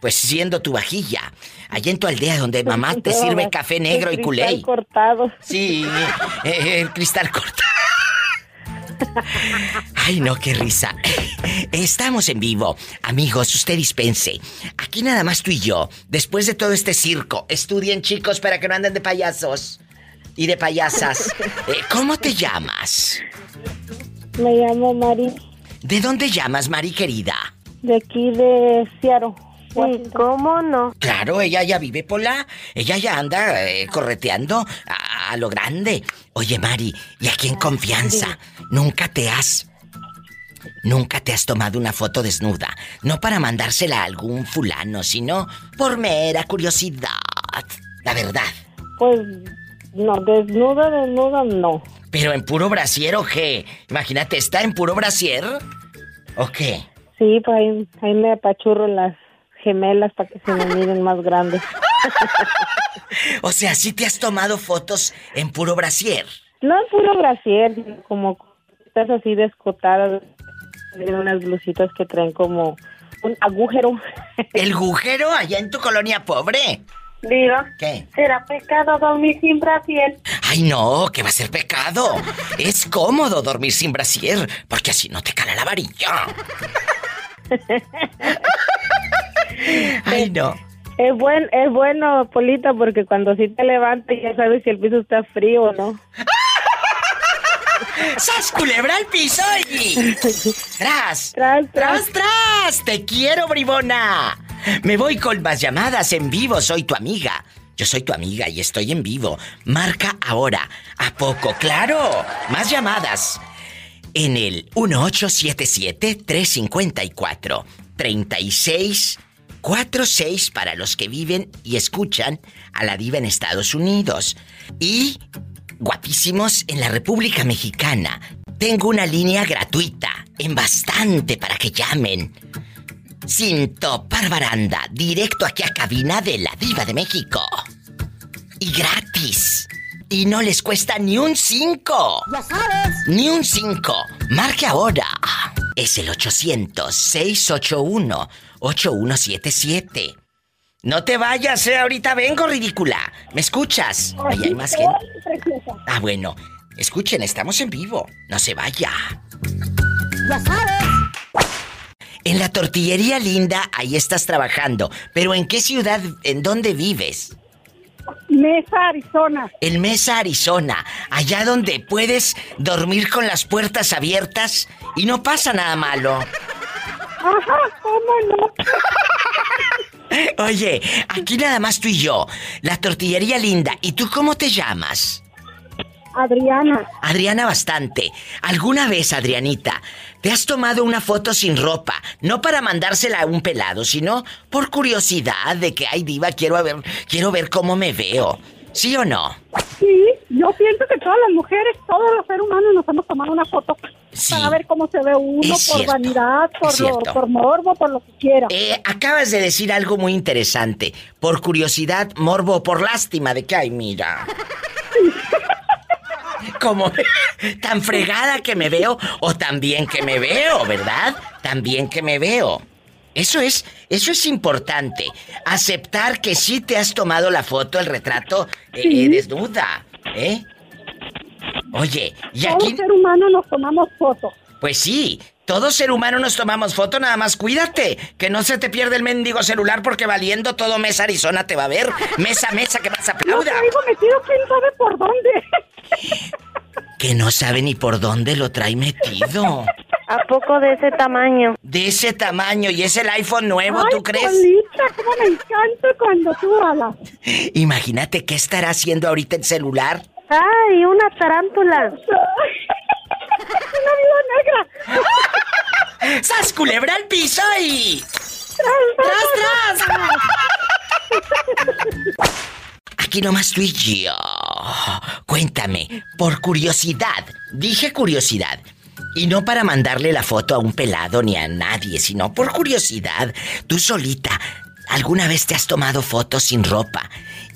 Pues siendo tu vajilla. Allá en tu aldea donde mamá te sirve café negro y culé. cristal cortado. Sí, el cristal corta. Ay, no, qué risa. Estamos en vivo. Amigos, usted dispense. Aquí nada más tú y yo. Después de todo este circo, estudien chicos para que no anden de payasos y de payasas. Eh, ¿Cómo te llamas? Me llamo Mari, ¿De dónde llamas, Mari querida? de aquí de Seattle. Sí, ¿cómo no? Claro, ella ya vive por la... Ella ya anda eh, correteando a, a lo grande. Oye, Mari, y aquí en confianza, nunca te has... Nunca te has tomado una foto desnuda. No para mandársela a algún fulano, sino por mera curiosidad. La verdad. Pues no, desnuda, desnuda no. Pero en puro brasier o qué? Imagínate, ¿está en puro brasier? ¿O qué? Sí, pues ahí, ahí me apachurro las gemelas para que se me miren más grandes. O sea, ¿sí te has tomado fotos en puro brasier? No es puro brasier, sino como estás así descotadas. Tienen unas blusitas que traen como un agujero. ¿El agujero allá en tu colonia pobre? Diga, ¿Qué? ¿será pecado dormir sin brasier? Ay, no, que va a ser pecado. Es cómodo dormir sin brasier, porque así no te cala la varilla. Ay, no. Es, buen, es bueno, Polita, porque cuando sí te levantas ya sabes si el piso está frío o no. ¡Sas culebra al piso y... ¡Tras! Tras, ¡Tras, tras. ¡Te quiero, bribona! Me voy con más llamadas en vivo, soy tu amiga. Yo soy tu amiga y estoy en vivo. Marca ahora. ¿A poco? ¡Claro! Más llamadas. En el 1877-354-3646 para los que viven y escuchan a la diva en Estados Unidos. Y guapísimos en la República Mexicana. Tengo una línea gratuita, en bastante para que llamen. Sin topar baranda, directo aquí a cabina de la Diva de México. Y gratis. Y no les cuesta ni un 5. Ya sabes. Ni un 5. Marque ahora. Es el 800-681-8177. No te vayas, eh, ahorita vengo, ridícula. ¿Me escuchas? Ahí hay más gente. Ah, bueno. Escuchen, estamos en vivo. No se vaya. Ya sabes. En la tortillería linda, ahí estás trabajando. Pero ¿en qué ciudad, en dónde vives? Mesa, Arizona. En Mesa, Arizona. Allá donde puedes dormir con las puertas abiertas y no pasa nada malo. Ajá, ¿cómo no? Oye, aquí nada más tú y yo. La tortillería linda. ¿Y tú cómo te llamas? Adriana. Adriana bastante. ¿Alguna vez, Adrianita, te has tomado una foto sin ropa? No para mandársela a un pelado, sino por curiosidad de que, ay, diva, quiero ver, quiero ver cómo me veo. ¿Sí o no? Sí, yo pienso que todas las mujeres, todos los seres humanos nos hemos tomado una foto Sí. para ver cómo se ve uno, Es por cierto, vanidad, por, lo- por morbo, por lo que quiera. Eh, acabas de decir algo muy interesante. Por curiosidad, morbo, por lástima de que, ay, mira. Como tan fregada que me veo o tan bien que me veo, ¿verdad? Tan bien que me veo. Eso es, eso es importante. Aceptar que sí te has tomado la foto, el retrato eh, eh, desnuda, ¿eh? Oye, y Todo aquí, ser humano nos tomamos fotos. pues sí, todo ser humano nos tomamos foto, nada más cuídate, que no se te pierda el mendigo celular porque valiendo todo Mesa Arizona te va a ver. Mesa, mesa, que más No aplauda. traigo metido quién sabe por dónde. Que no sabe ni por dónde lo trae metido. ¿A poco de ese tamaño? De ese tamaño y es el iPhone nuevo, ¿tú crees? Polita, cómo me encanta cuando tú hablas. Imagínate qué estará haciendo ahorita el celular. ¡Ay, una tarántula! Una viuda negra. ¡Sas culebra al piso y... ¡Tras, tras! Aquí nomás tú y yo. Cuéntame, por curiosidad, dije curiosidad. Y no para mandarle la foto a un pelado ni a nadie, sino por curiosidad. Tú solita, ¿alguna vez te has tomado fotos sin ropa?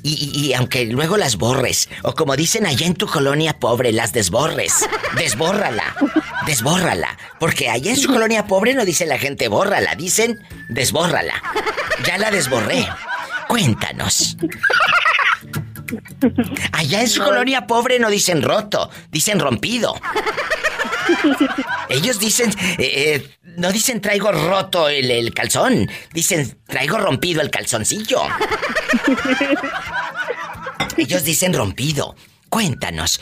Y, aunque luego las borres, o como dicen allá en tu colonia pobre, las desborres. Desbórrala, desbórrala. Porque allá en su colonia pobre no dice la gente bórrala, dicen desbórrala. Ya la desborré. Cuéntanos. Allá en su colonia pobre no dicen roto, dicen rompido. Ellos dicen, eh, eh, no dicen traigo roto el, el calzón, dicen traigo rompido el calzoncillo. Ellos dicen rompido. Cuéntanos,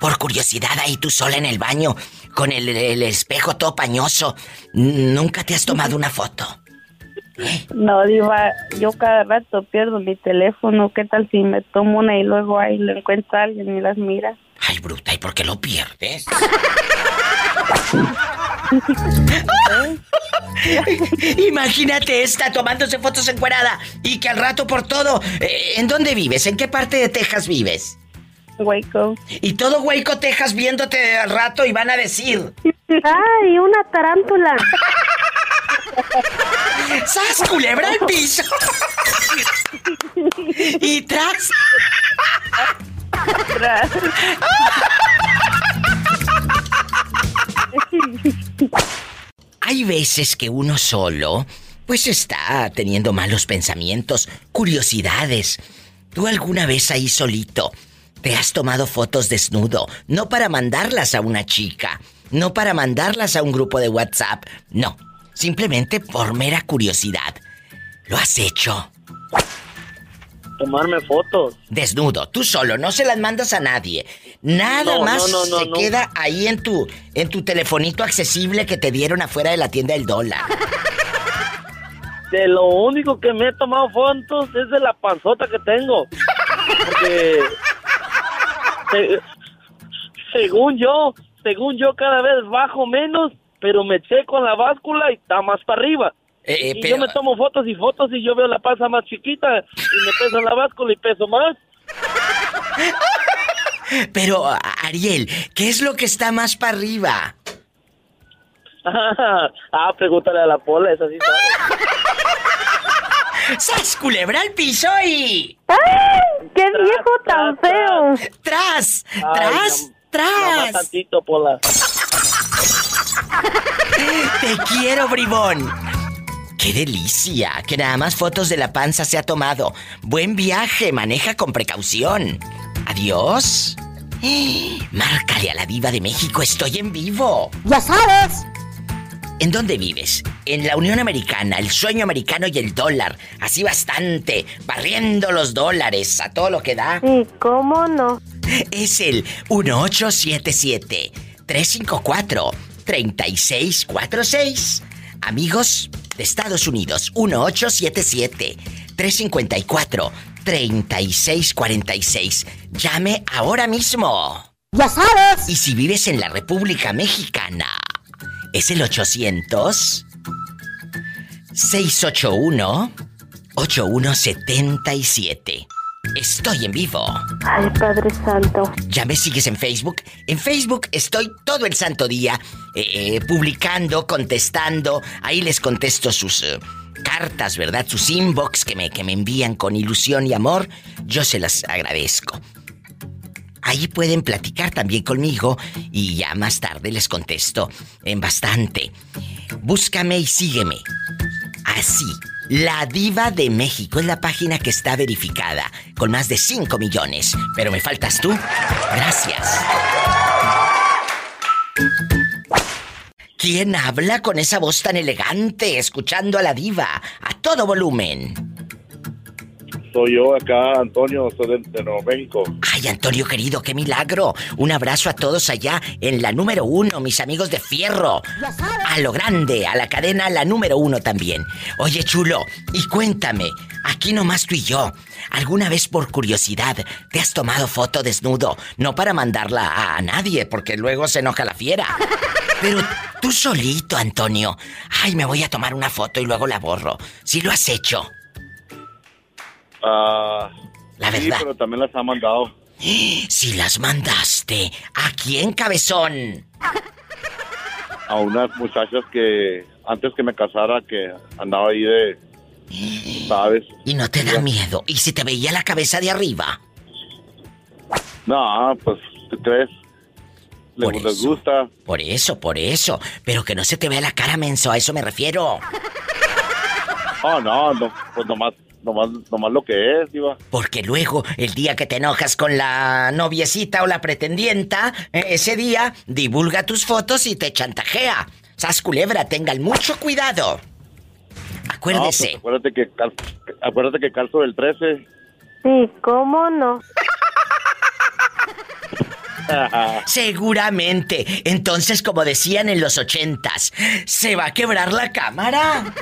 por curiosidad ahí tú sola en el baño, con el, el espejo todo pañoso, ¿nunca te has tomado una foto? No, Diva, yo cada rato pierdo mi teléfono. ¿Qué tal si me tomo una y luego ahí lo encuentra alguien y las mira? Ay, bruta, ¿y por qué lo pierdes? Imagínate esta tomándose fotos encuerada y que al rato por todo. eh, ¿En dónde vives? ¿En qué parte de Texas vives? Hueco. Y todo Hueco, Texas viéndote al rato y van a decir. ¡Ay, una tarántula! ¡Sas, culebra piso! y tras. Hay veces que uno solo, pues está teniendo malos pensamientos, curiosidades. ¿Tú alguna vez ahí solito te has tomado fotos desnudo? No para mandarlas a una chica, no para mandarlas a un grupo de WhatsApp, no. Simplemente por mera curiosidad. ¿Lo has hecho? Tomarme fotos. Desnudo, tú solo, no se las mandas a nadie. Nada No, más no, no, no, se queda ahí en tu en tu telefonito accesible que te dieron afuera de la tienda del dólar. De lo único que me he tomado fotos es de la panzota que tengo. Porque. se- según yo, según yo, cada vez bajo menos, pero me checo en la báscula y está más para arriba. Eh, eh, y pero- yo me tomo fotos y fotos y yo veo la panza más chiquita y me peso en la báscula y peso más. Pero Ariel, ¿qué es lo que está más para arriba? ah, pregúntale a la pola, esa sí sabe. ¡Sas culebra al piso y ¡Ay, qué viejo tan feo! tras, Ay, tras, nam- Nada más tras! tantito, pola. Te quiero, bribón. ¡Qué delicia! Que nada más fotos de la panza se ha tomado. Buen viaje, maneja con precaución. Adiós. Márcale a la diva de México, estoy en vivo. Ya sabes. ¿En dónde vives? En la Unión Americana, el sueño americano y el dólar. Así bastante, barriendo los dólares a todo lo que da. Sí, ¿cómo no? Es el 1877-354-3646. Amigos de Estados Unidos, 1877-354-3646. Llame ahora mismo. Ya sabes. Y si vives en la República Mexicana, es el 800 681 8177. Estoy en vivo. Ay, Padre Santo. ¿Ya me sigues en Facebook? En Facebook estoy todo el santo día eh, eh, publicando, contestando. Ahí les contesto sus eh, cartas, ¿verdad? Sus inbox que me, que me envían con ilusión y amor. Yo se las agradezco. Ahí pueden platicar también conmigo y ya más tarde les contesto en bastante. Búscame y sígueme. Así, La Diva de México es la página que está verificada con más de 5 millones. Pero me faltas tú. Gracias. ¿Quién habla con esa voz tan elegante escuchando a la diva a todo volumen? Soy yo acá, Antonio, soy de, de Nuevo México. Ay, Antonio querido, qué milagro. Un abrazo a todos allá en la número uno, mis amigos de Fierro. A lo grande, a la cadena la número uno también. Oye, chulo, y cuéntame, aquí nomás tú y yo, ¿alguna vez por curiosidad te has tomado foto desnudo? No para mandarla a, a nadie, porque luego se enoja la fiera. Pero tú solito, Antonio. Ay, me voy a tomar una foto y luego la borro. Si lo has hecho. Ah, La sí, verdad. pero también las ha mandado. Si las mandaste, ¿a quién, cabezón? a unas muchachas que antes que me casara que andaba ahí de sabes Y no te da miedo. ¿Y si te veía la cabeza de arriba? no pues ¿tú crees les, Por les eso. gusta Por eso, por eso. Pero que no se te vea la cara, menso. A eso me refiero. oh no no pues nomás nomás nomás lo que es diva Porque luego, el día que te enojas con la noviecita o la pretendienta, eh, ese día divulga tus fotos y te chantajea. Sas culebra, tengan mucho cuidado. no, Acuérdese. pues, acuérdate que cal- acuérdate que calzo del 13 Sí, ¿cómo no? Seguramente. Entonces, como decían en los ochentas, ¿se va a quebrar la cámara?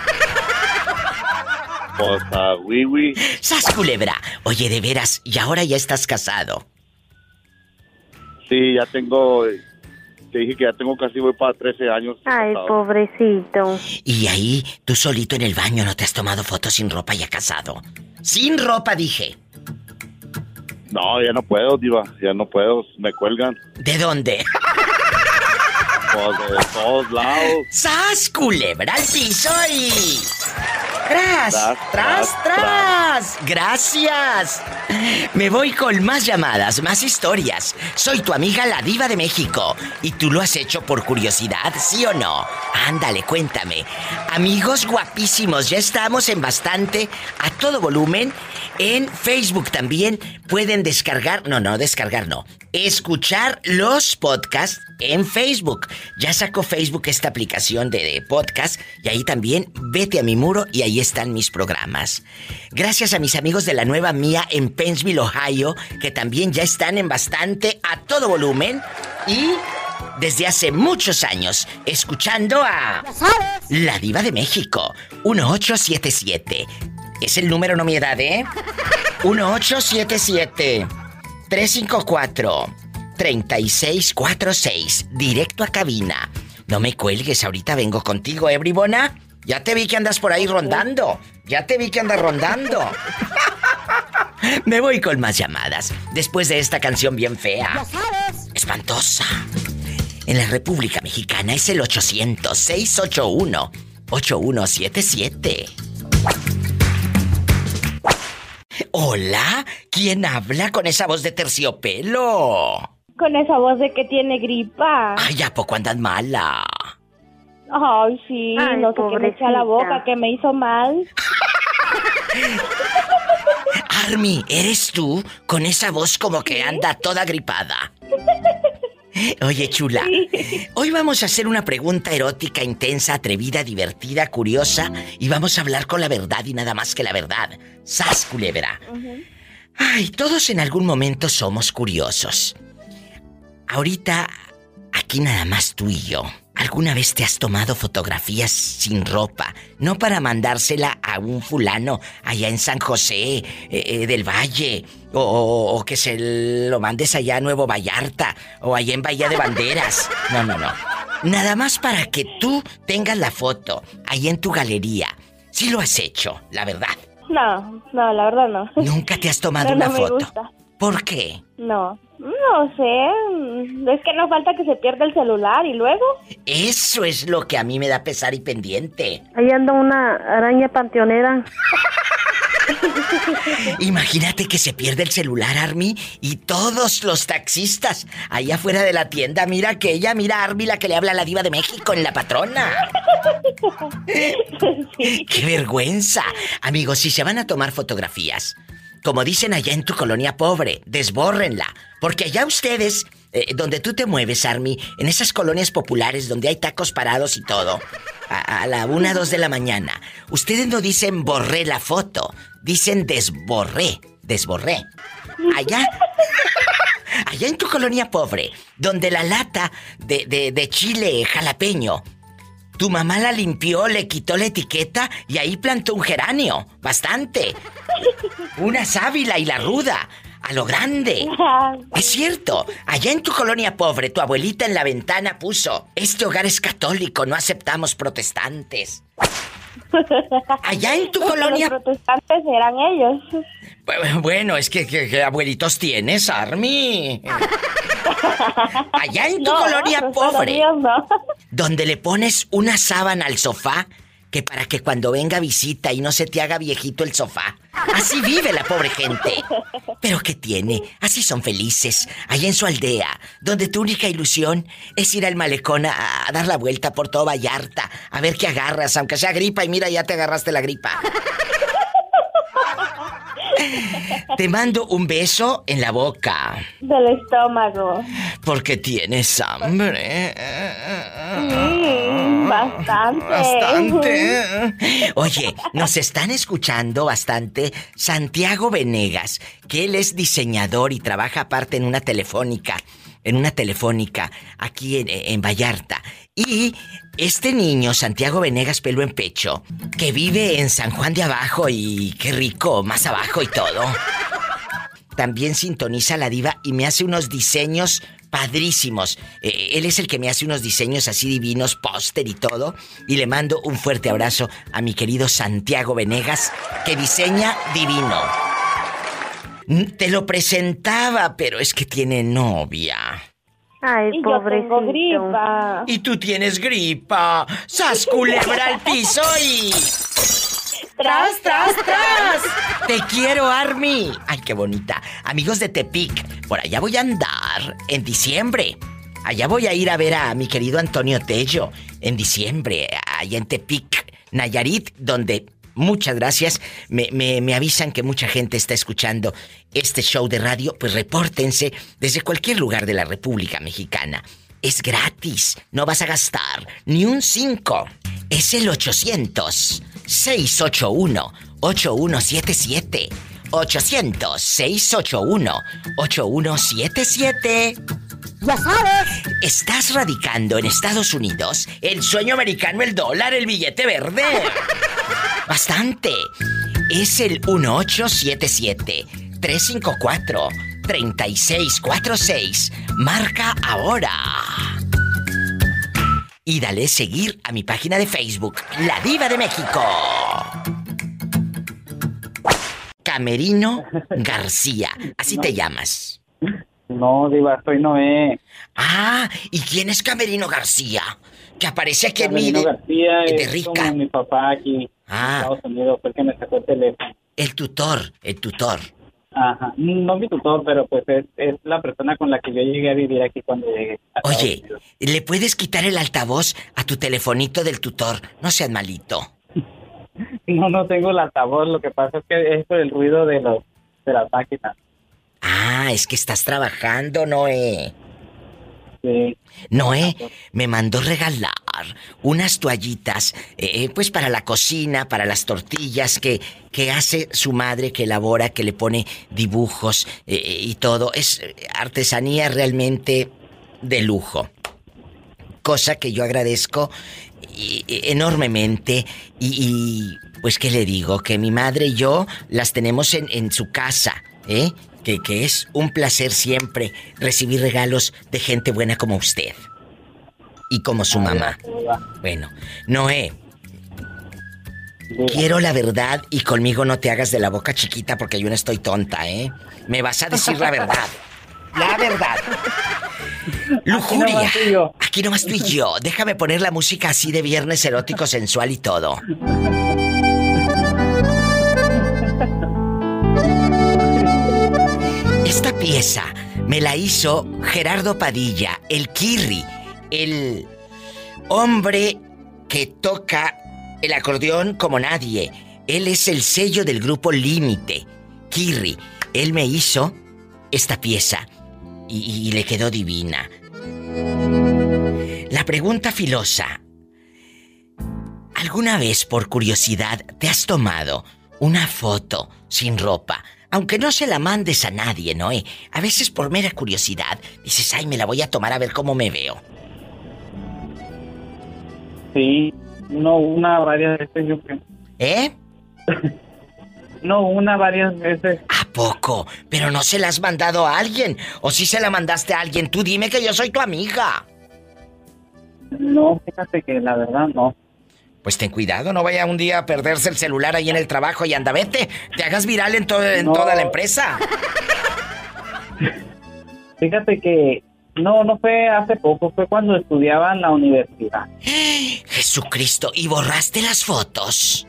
pues a Wiwi Sas culebra. Oye, de veras, y ahora ya estás casado. sí ya tengo te dije que ya tengo casi voy para 13 años Ay, casado. pobrecito. Y ahí, tú solito en el baño no te has tomado fotos sin ropa ya casado. Sin ropa, dije. no ya no puedo diva ya no puedo me cuelgan ¿De dónde? pues de todos lados ¡Sas, culebra al piso y... ¡Tras! Tras. ¡Gracias! Me voy con más llamadas, más historias. Soy tu amiga la diva de México. ¿Y tú lo has hecho por curiosidad, sí o no? Ándale, cuéntame. Amigos guapísimos, ya estamos en bastante, a todo volumen. En Facebook también pueden descargar, no, no, descargar no. Escuchar los podcasts en Facebook. Ya sacó Facebook esta aplicación de, de podcast y ahí también vete a mi muro y ahí están mis programas. Gracias a mis amigos de la nueva mía en Pennsville, Ohio, que también ya están en bastante a todo volumen y desde hace muchos años escuchando a La Diva de México 1877. Es el número no mi edad, ¿eh? 1877 354 3646 directo a cabina. No me cuelgues, ahorita vengo contigo, ¿eh, bribona? Ya te vi que andas por ahí rondando. Ya te vi que andas rondando. Me voy con más llamadas. Después de esta canción bien fea. Espantosa. En la República Mexicana es el 800-681-8177. Hola, ¿quién habla con esa voz de terciopelo? Con esa voz de que tiene gripa. Ay, ¿a poco andas mala? Ay, sí, Ay, no sé qué me echa a la boca, que me hizo mal. Army, ¿eres tú con esa voz como que anda toda gripada? Oye, chula, hoy vamos a hacer una pregunta erótica, intensa, atrevida, divertida, curiosa y vamos a hablar con la verdad y nada más que la verdad. Sas, culebra. Ay, todos en algún momento somos curiosos. Ahorita, aquí nada más tú y yo. ¿Alguna vez te has tomado fotografías sin ropa? No para mandársela a un fulano allá en San José eh, eh, del Valle. O, o- o que se lo mandes allá a Nuevo Vallarta. O allá en Bahía de Banderas. No, no, no. Nada más para que tú tengas la foto ahí en tu galería. Sí lo has hecho, la verdad. No, no, la verdad no. Nunca te has tomado No, una no me foto. gusta. ¿Por qué? No, no sé. Es que no falta que se pierda el celular y luego. Eso es lo que a mí me da pesar y pendiente. Ahí anda una araña panteonera. Imagínate que se pierde el celular, Army, y todos los taxistas allá afuera de la tienda, mira aquella, mira a Army la que le habla a la diva de México en la patrona. ¡Qué vergüenza! Amigos, si se van a tomar fotografías, como dicen allá en tu colonia pobre, desbórrenla. Porque allá ustedes, eh, donde tú te mueves, Army, en esas colonias populares donde hay tacos parados y todo, a, la una, dos de la mañana, ustedes no dicen borré la foto, dicen desborré, desborré. Allá, allá en tu colonia pobre, donde la lata de, de chile jalapeño tu mamá la limpió, le quitó la etiqueta y ahí plantó un geranio. Bastante. Una sábila y la ruda. A lo grande. Es cierto. Allá en tu colonia pobre, tu abuelita en la ventana puso: Este hogar es católico, no aceptamos protestantes. Allá en tu colonia. Los protestantes eran ellos. Bueno, es que, que- que abuelitos tienes, Army. Allá en tu No, colonia pobre. míos no. donde le pones una sábana al sofá que para que cuando venga visita y no se te haga viejito el sofá. Así vive la pobre gente. Pero ¿qué tiene? Así son felices, allá en su aldea, donde tu única ilusión es ir al malecón a, a dar la vuelta por todo Vallarta, a ver qué agarras, aunque sea gripa y mira, ya te agarraste la gripa. Te mando un beso en la boca, Del estómago. porque tienes hambre. Mm, bastante. Bastante. Oye, nos están escuchando bastante Santiago Venegas, que él es diseñador y trabaja aparte en una telefónica, en una telefónica aquí en, en Vallarta. Y este niño, Santiago Venegas Pelo en Pecho, que vive en San Juan de Abajo y qué rico, más abajo y todo. También sintoniza la diva y me hace unos diseños padrísimos. Eh, él es el que me hace unos diseños así divinos, póster y todo. Y le mando un fuerte abrazo a mi querido Santiago Venegas, que diseña divino. Mm, Te lo presentaba, pero es que tiene novia. Ay, Y yo tengo pobrecito. gripa. Y tú tienes gripa. ¡Sas culebra al piso y... ¡Tras, tras, tras! Te quiero, Army. Ay, qué bonita. Amigos de Tepic, por allá voy a andar en diciembre. Allá voy a ir a ver a mi querido Antonio Tello en diciembre, allá en Tepic, Nayarit, donde muchas gracias. Me, me- me avisan que mucha gente está escuchando este show de radio. Pues repórtense desde cualquier lugar de la República Mexicana. Es gratis, no vas a gastar ni un 5. Es el 800 681 8177. 800 681 8177. Ya sabes. ¿Estás radicando en Estados Unidos? El sueño americano, el dólar, el billete verde. Bastante. Es el 1877 354 3646. Marca ahora. Y dale seguir a mi página de Facebook, La Diva de México. Camerino García, así te llamas. No, Diva, soy Noé. Ah, ¿y quién es Camerino García? Que aparece aquí en mi... Camerino García de es rica. como mi papá aquí Ah. en Estados Unidos, fue el que me sacó el teléfono. El tutor, el tutor. Ajá, no mi tutor, pero pues es, es la persona con la que yo llegué a vivir aquí cuando llegué. a Oye. ¿le puedes quitar el altavoz a tu telefonito del tutor? No seas malito. No, no tengo el altavoz, lo que pasa es que es por el ruido de los de las máquinas. Ah, es que estás trabajando, Noé. Sí. Noé me mandó regalar unas toallitas, eh, pues para la cocina, para las tortillas que, que hace su madre, que elabora, que le pone dibujos eh, y todo. Es eh, artesanía realmente de lujo. Cosa que yo agradezco y- enormemente y, y, pues qué le digo, que mi madre y yo las tenemos en, en su casa, ¿eh? Que, que es un placer siempre recibir regalos de gente buena como usted. Y como su mamá. Bueno, Noé, quiero la verdad y conmigo no te hagas de la boca chiquita porque yo no estoy tonta, ¿eh? Me vas a decir la verdad. La verdad. Lujuria. Aquí nomás tú y yo. Déjame poner la música así de viernes erótico, sensual y todo. Esta pieza me la hizo Gerardo Padilla, el Kirri, el hombre que toca el acordeón como nadie. Él es el sello del grupo Límite. Kirri, él me hizo esta pieza y, y le quedó divina. La pregunta filosa. ¿Alguna vez por curiosidad te has tomado una foto sin ropa? Aunque no se la mandes a nadie, Noé. A veces por mera curiosidad dices, ay, me la voy a tomar a ver cómo me veo. Sí, no una, varias veces yo creo. ¿Eh? No, una, varias veces. ¿A poco? Pero no se la has mandado a alguien. ¿O si se la mandaste a alguien? Tú dime que yo soy tu amiga. No, fíjate que la verdad no. Pues ten cuidado, no vaya un día a perderse el celular ahí en el trabajo y anda, vete. Te hagas viral en, todo, en No. toda la empresa. Fíjate que no, no fue hace poco, fue cuando estudiaba en la universidad. Jesucristo, ¿y borraste las fotos?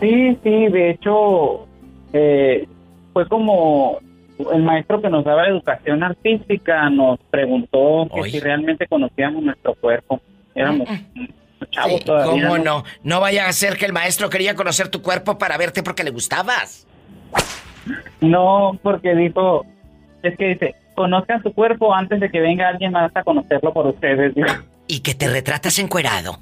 Sí, sí, de hecho, eh, fue como el maestro que nos daba educación artística nos preguntó que si realmente conocíamos nuestro cuerpo. Éramos chavos Sí, todavía. ¿Cómo no? No vaya a ser que el maestro quería conocer tu cuerpo para verte porque le gustabas. No, porque dijo, es que dice, conozcan su cuerpo antes de que venga alguien más a conocerlo por ustedes. Y que te retratas encuerado.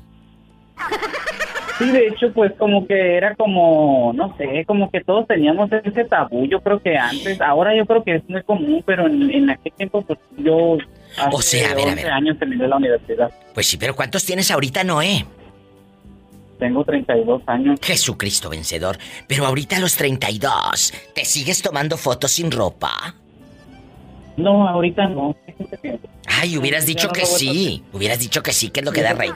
Sí, de hecho, pues como que era como, no sé, como que todos teníamos ese tabú, yo creo que antes, ahora yo creo que es muy común, pero en, en aquel tiempo, pues yo hace O sea, a ver, a 11 ver. años terminé la universidad. Pues sí, pero ¿cuántos tienes ahorita, Noé? Tengo 32 años. Jesucristo vencedor. Pero ahorita a los 32, ¿te sigues tomando fotos sin ropa? No, ahorita no. Ay, hubieras dicho no que sí. Hubieras dicho que sí, que es lo que da rating.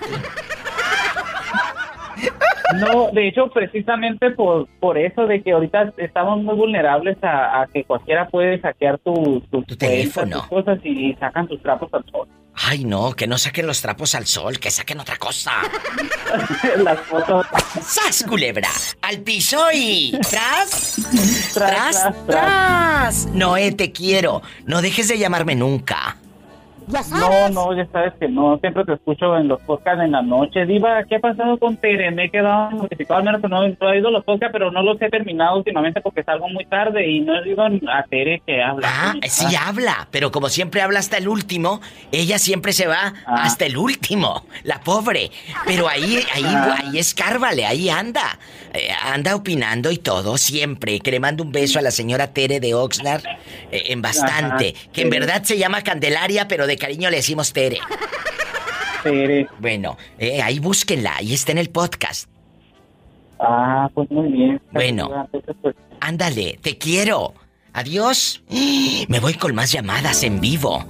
No, de hecho, precisamente por, por eso de que ahorita estamos muy vulnerables a, a que cualquiera puede hackear tu, tus cuentas, teléfono. tus cosas y, y sacan tus trapos al sol. Ay, no, que no saquen los trapos al sol, que saquen otra cosa. Las fotos. ¡Sas, culebra! ¡Al piso y... ¡Tras! ¡Tras, tras, tras! tras. Noé, te quiero. No dejes de llamarme nunca. No, no, ya sabes que no, siempre te escucho en los podcasts en la noche. Diva, ¿qué ha pasado con Tere? Me he quedado notificado, al menos que no he oído los podcasts, pero no los he terminado últimamente porque salgo muy tarde y no he oído a Tere que habla. Ah, sí habla, pero como siempre habla hasta el último, ella siempre se va Ah. hasta el último, la pobre. Pero ahí, ahí, Ah. ahí escárvale, ahí anda. Eh, anda opinando y todo, siempre. Que le mando un beso a la señora Tere de Oxnard eh, en bastante. Que en verdad se llama Candelaria, pero de cariño le decimos Tere. Tere. Bueno, eh, ahí búsquenla, ahí está en el podcast. Ah, pues muy bien. Bueno. Pues, Ándale, te quiero. Adiós. Me voy con más llamadas en vivo.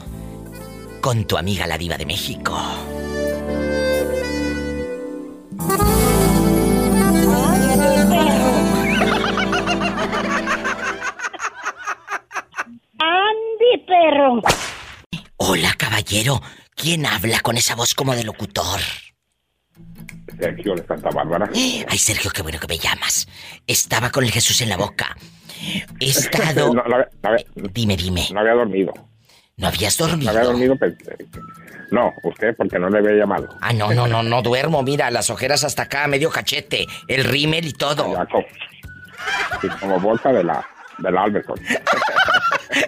Con tu amiga la diva de México. Andy, perro. Hola, caballero. ¿Quién habla con esa voz como de locutor? Sergio de Santa Bárbara. Ay, Sergio, qué bueno que me llamas. Estaba con el Jesús en la boca. He estado... No, no no Dime, dime. No había dormido. ¿No habías No dormido? había dormido, pues, eh, No, usted porque no le había llamado. Ah, no, no, no, no duermo. Mira, las ojeras hasta acá, medio cachete, el rímel y todo. Ya, co- sí, como bolsa de la, de la Alberton.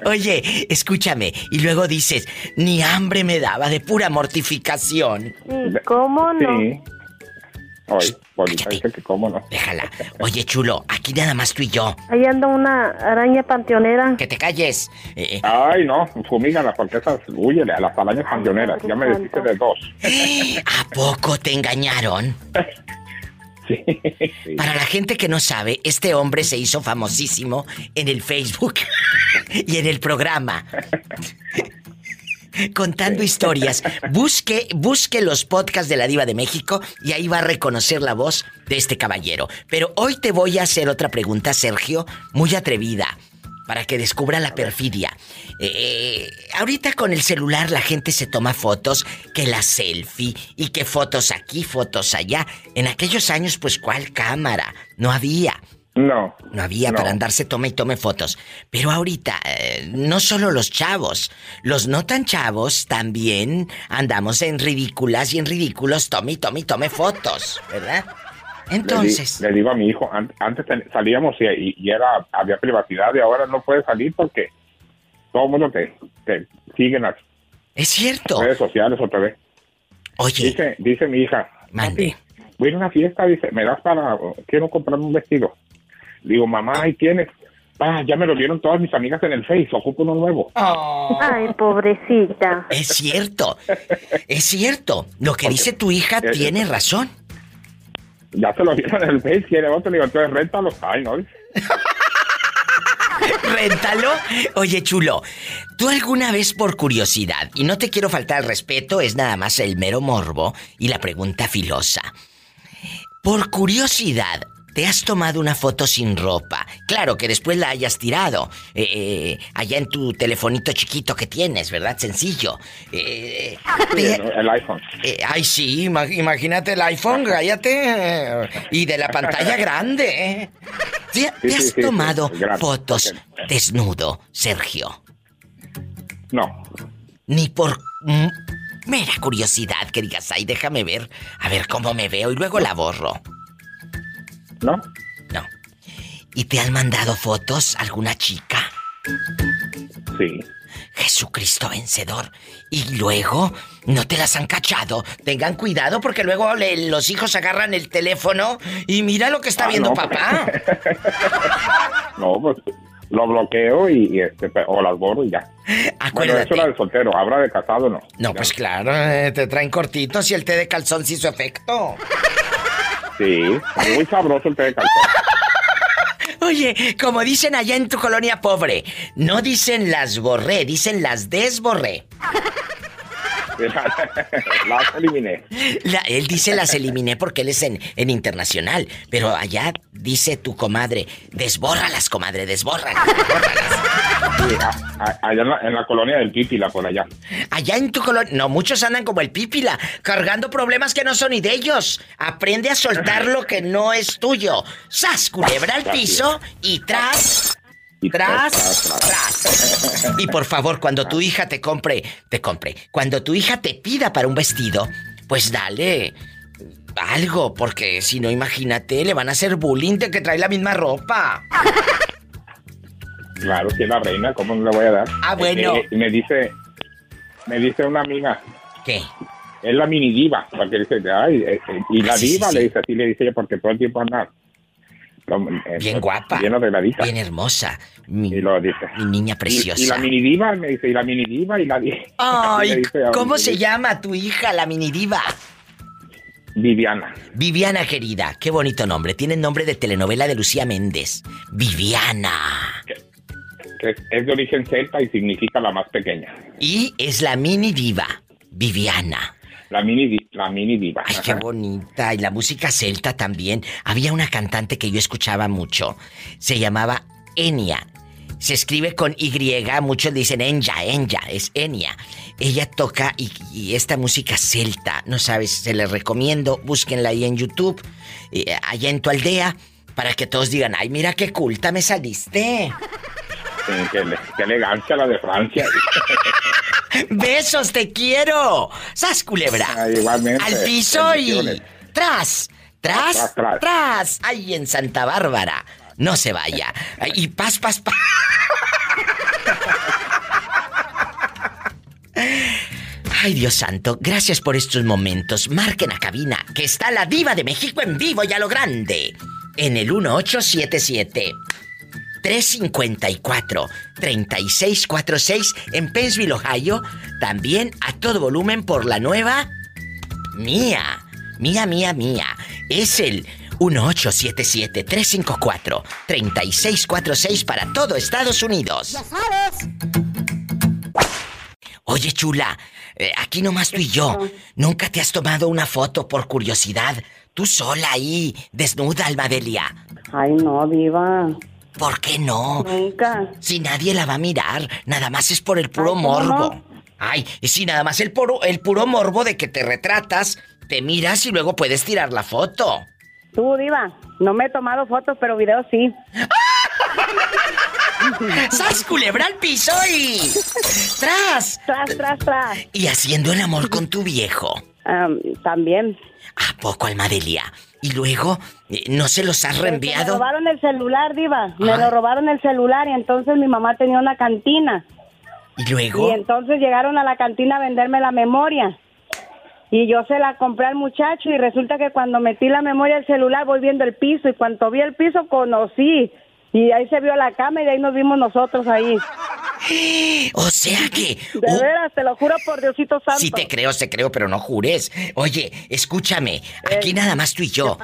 Oye, escúchame. Y luego dices, ni hambre me daba de pura mortificación. ¿Cómo no? Sí. Oye, dice que cómo no. Déjala. Oye, chulo, aquí nada más tú y yo. Ahí anda una araña panteonera. Que te calles. Eh, Ay, no, fumígala porque esas, huyele a las arañas camioneras. Ya me dijiste de dos. ¿A poco te engañaron? Sí. Para la gente que no sabe, este hombre se hizo famosísimo en el Facebook y en el programa. Contando historias. Busque, busque los podcasts de la Diva de México y ahí va a reconocer la voz de este caballero. Pero hoy te voy a hacer otra pregunta, Sergio, muy atrevida, para que descubra la perfidia. Eh, ahorita con el celular la gente se toma fotos, que la selfie y que fotos aquí, fotos allá. En aquellos años, pues, ¿cuál cámara? No había. No. No había No. para andarse tome y tome fotos. Pero ahorita, eh, no solo los chavos, los no tan chavos también andamos en ridículas y en ridículos tome y tome y tome fotos, ¿verdad? Entonces. Le, digo a mi hijo, antes salíamos y, y, era había privacidad y ahora no puede salir porque todo el mundo te, te sigue en las es cierto. redes sociales otra vez. Oye. Dice, dice mi hija. Mande. Voy a una fiesta, dice, me das para, quiero comprarme un vestido. Digo, mamá, ahí tienes. Ah, ya me lo vieron todas mis amigas en el Face, ocupo uno nuevo. Ay, pobrecita. Es cierto, es cierto. Lo que dice tu hija tiene razón. Ya se lo vieron en el Face, quiere otro, le digo, entonces réntalo. Ay, no. Réntalo. Oye, chulo, ¿tú alguna vez por curiosidad, y no te quiero faltar el respeto, es nada más el mero morbo y la pregunta filosa, por curiosidad, ¿Te has tomado una foto sin ropa? Claro que después la hayas tirado. Eh, eh, allá en tu telefonito chiquito que tienes, ¿verdad? Sencillo. Eh, el iPhone. ay, sí, imagínate el iPhone, cállate. y de la pantalla grande. ¿Te, has tomado fotos desnudo, Sergio? No. Ni por mera curiosidad que digas, ay, déjame ver, a ver cómo me veo y luego la borro. ¿No? No. ¿Y te han mandado fotos alguna chica? Sí. Jesucristo vencedor. Y luego, no te las han cachado. Tengan cuidado porque luego los hijos agarran el teléfono y mira lo que está ah, viendo papá. no, pues lo bloqueo y, este, o las borro y ya. Acuérdate. Bueno, eso era de soltero, habrá de casado no. No, pues claro, eh, te traen cortitos y el té de calzón sí hizo efecto. Sí, muy sabroso el té de calzón. Oye, como dicen allá en tu colonia pobre, no dicen las borré, dicen las desborré. las eliminé. él dice las eliminé porque él es en, internacional. Pero allá dice tu comadre, desbórralas, comadre, desbórralas. allá en la, colonia del Pípila, por allá. Allá en tu colonia. No, muchos andan como el Pípila, cargando problemas que no son ni de ellos. Aprende a soltar lo que no es tuyo. Sas, culebra al piso y tras tras, tras. Y por favor, cuando tu hija te compre, te compre, cuando tu hija te pida para un vestido, pues dale algo, porque si no, imagínate, le van a hacer bullying de que trae la misma ropa. Claro, si es la reina, ¿cómo no le voy a dar? Ah, bueno. me dice, me dice una amiga. ¿Qué? Es la mini diva, porque dice, ay, eh, eh", y la ah, diva le dice así, le dice ella, porque todo el tiempo anda eh, bien guapa. Bien arregladita. Bien hermosa. Mi, y lo dice. Mi niña preciosa. Y, la mini diva, me dice, y la mini diva, y la Ay, ¿cómo se llama tu hija, la mini diva? Viviana. Viviana, querida. Qué bonito nombre. Tiene nombre de telenovela de Lucía Méndez. Viviana. es de origen celta y significa la más pequeña. Y es la mini diva. Viviana. La mini, la mini diva. Ay, qué bonita. Y la música celta también. Había una cantante que yo escuchaba mucho. Se llamaba Enya. Se escribe con Y, muchos dicen Enya, Enya, es Enya. Ella toca y, esta música celta, no sabes, se les recomiendo, búsquenla ahí en YouTube, eh, allá en tu aldea, para que todos digan, ay, mira qué culta me saliste. Qué, qué elegancia la de Francia. Besos, te quiero. ¡Sas, culebra! Ah, igualmente. Al piso y. ¡Tras! ¡Tras! ¡Tras! ¡Ay, en Santa Bárbara! No se vaya. Y paz, paz, paz. Ay, Dios santo, gracias por estos momentos. Marquen a cabina, que está la diva de México en vivo y a lo grande. En el 1877 354-3646 en Pennsville, Ohio. También a todo volumen por la nueva Mía. Mía, mía, mía. Es el 1877-354-3646 para todo Estados Unidos. Ya sabes. Oye, chula, eh, aquí nomás tú y yo. ¿Nunca te has tomado una foto por curiosidad? Tú sola ahí, desnuda, Almadelia. Ay, no, diva. ¿Por qué no? Nunca. Si nadie la va a mirar, nada más es por el puro morbo. Ay, y si nada más el puro, el puro morbo de que te retratas, te miras y luego puedes tirar la foto. Tú, Diva, no me he tomado fotos, pero videos sí. ¡Sas, culebra al piso y... ¡Tras! Tras, tras, tras. Y haciendo el amor con tu viejo. Am, también. ¿A poco, Almadelia? Y luego, eh, ¿no se los has Este, Me reenviado? robaron el celular, Diva. Me Ay. lo robaron el celular y entonces mi mamá tenía una cantina. ¿Y luego? Y entonces llegaron a la cantina a venderme la memoria. Y yo se la compré al muchacho y resulta que cuando metí la memoria del celular voy viendo el piso y cuando vi el piso conocí. Y ahí se vio la cama y de ahí nos vimos nosotros ahí. O sea que... De uh, veras, te lo juro por Diosito Santo. Sí te creo, te creo, pero no jures. Oye, escúchame, aquí nada más tú y yo.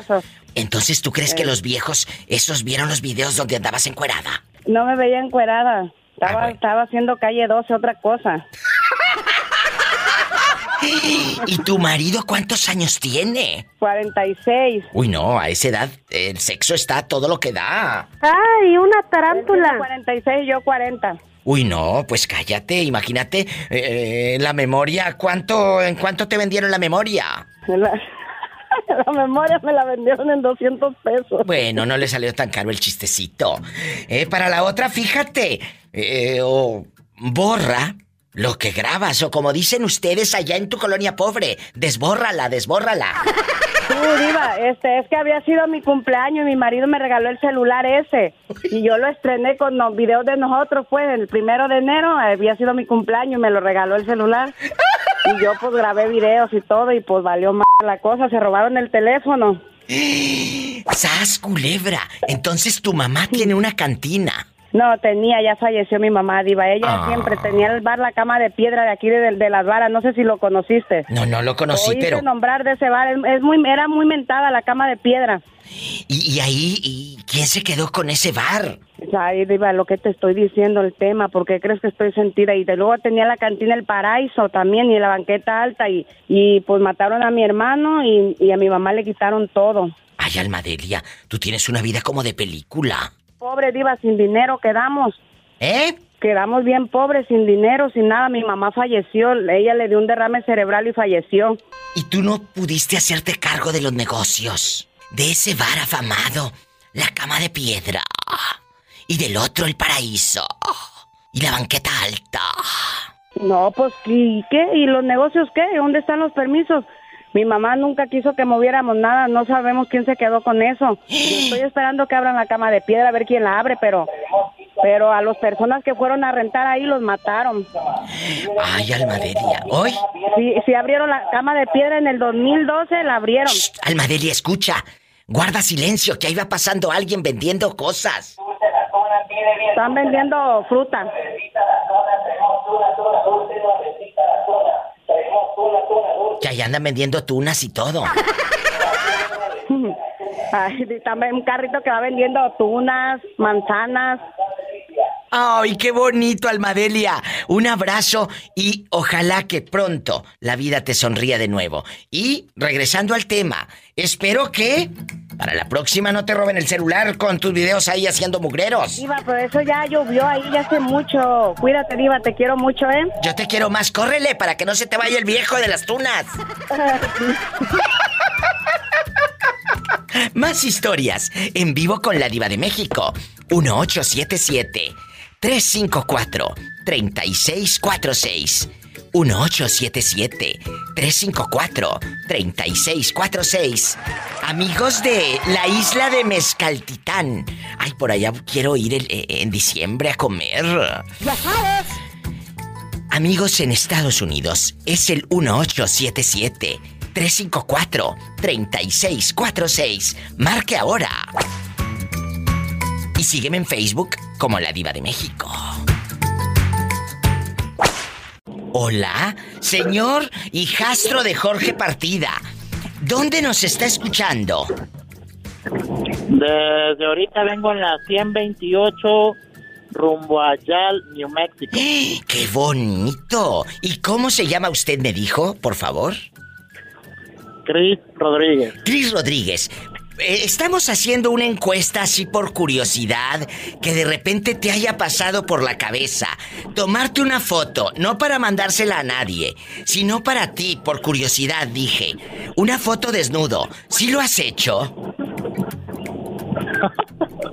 Entonces, ¿tú crees que Eh. los viejos, esos vieron los videos donde andabas encuerada? No me veía encuerada. Estaba, estaba haciendo calle 12, otra cosa. ¿Y tu marido cuántos años tiene? 46. Uy, no, a esa edad el sexo está a todo lo que da. ¡Ay, una tarántula! 46 y yo 40. Uy, no, pues cállate, imagínate eh, la memoria. ¿Cuánto, en cuánto te vendieron la memoria? La, la memoria me la vendieron en 200 pesos. Bueno, no le salió tan caro el chistecito. Eh, para la otra, fíjate, eh, o borra lo que grabas, o como dicen ustedes allá en tu colonia pobre, desbórrala, desbórrala. Tú, Diva, este, es que había sido mi cumpleaños y mi marido me regaló el celular ese. Y yo lo estrené con los videos de nosotros, pues, el primero de enero había sido mi cumpleaños y me lo regaló el celular. Y yo, pues, grabé videos y todo y, pues, valió más la cosa. Se robaron el teléfono. ¡Sas, culebra! Entonces tu mamá tiene una cantina. No, tenía, ya falleció mi mamá, Diva. Ella Ah. siempre tenía el bar La Cama de Piedra de aquí de, de las varas. No sé si lo conociste. No, no lo conocí, Oíste pero... nombrar de ese bar. Es, muy, era muy mentada la Cama de Piedra. ¿Y, y ahí, y quién se quedó con ese bar? Ay, Diva, lo que te estoy diciendo, el tema, porque crees que estoy sentida. Y de luego tenía la cantina El Paraíso también y la banqueta alta. Y, y pues mataron a mi hermano y, y a mi mamá le quitaron todo. Ay, Almadelia, tú tienes una vida como de película. Pobre Diva, sin dinero quedamos. ¿Eh? Quedamos bien pobres, sin dinero, sin nada. Mi mamá falleció. Ella le dio un derrame cerebral y falleció. ¿Y tú no pudiste hacerte cargo de los negocios? De ese bar afamado, la cama de piedra. Y del otro, el paraíso. Y la banqueta alta. No, pues, ¿y qué? ¿Y los negocios qué? ¿Dónde están los permisos? Mi mamá nunca quiso que moviéramos nada, no sabemos quién se quedó con eso. Yo estoy esperando que abran la cama de piedra a ver quién la abre, pero pero a las personas que fueron a rentar ahí los mataron. Ay, Almadelia. ¿Hoy? Sí, sí abrieron la cama de piedra en el 2012, la abrieron. Almadelia, escucha. Guarda silencio, que ahí va pasando alguien vendiendo cosas. Están vendiendo fruta. Que ahí andan vendiendo tunas y todo. Ay, también un carrito que va vendiendo tunas, manzanas. ¡Ay, qué bonito, Almadelia! Un abrazo y ojalá que pronto la vida te sonría de nuevo. Y regresando al tema, espero que para la próxima no te roben el celular con tus videos ahí haciendo mugreros. Diva, pero eso ya llovió ahí ya hace mucho. Cuídate, Diva, te quiero mucho, ¿eh? Yo te quiero más, córrele para que no se te vaya el viejo de las tunas. Más historias en vivo con la Diva de México. 1877 354 3646. 1877 354 3646. Amigos de la isla de Mezcaltitán. Ay, por allá quiero ir el- eh, en diciembre a comer. Ya sabes. Amigos en Estados Unidos, es el 1877 354 3646. Marque ahora. Y sígueme en Facebook como La Diva de México. Hola, señor hijastro de Jorge Partida. ¿Dónde nos está escuchando? Desde ahorita vengo en la 128 rumbo a Yal, New Mexico. ¡Qué bonito! ¿Y cómo se llama usted, me dijo, por favor? Chris Rodríguez. Chris Rodríguez. Eh, Estamos haciendo una encuesta así por curiosidad que de repente te haya pasado por la cabeza. Tomarte una foto, no para mandársela a nadie, sino para ti, por curiosidad, dije. Una foto desnudo. ¿Sí lo has hecho?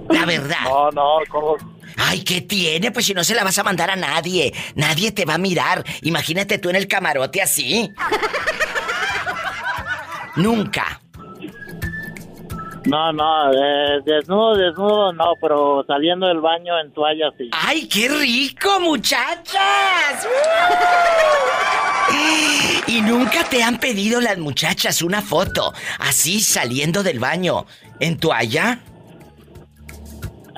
La verdad. No, no, ¿cómo? Ay, ¿qué tiene? Pues si no se la vas a mandar a nadie. Nadie te va a mirar. Imagínate tú en el camarote así. Nunca. No, no, eh, desnudo, desnudo, no, pero saliendo del baño en toalla sí. ¡Ay, qué rico, muchachas! Y nunca te han pedido las muchachas una foto así saliendo del baño en toalla.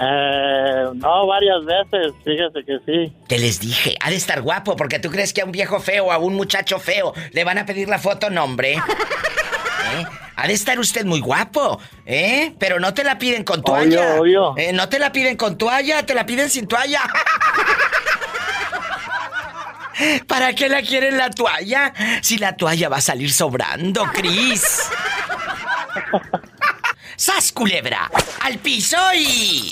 Eh, no, varias veces, fíjese que sí. Te les dije, ha de estar guapo, porque tú crees que a un viejo feo o a un muchacho feo le van a pedir la foto, nombre. ¿Eh? Ha de estar usted muy guapo, ¿eh? Pero no te la piden con toalla. obvio. Eh, no te la piden con toalla, te la piden sin toalla. ¿Para qué la quieren la toalla? Si la toalla va a salir sobrando, Cris. ¡Sas, culebra! ¡Al piso y...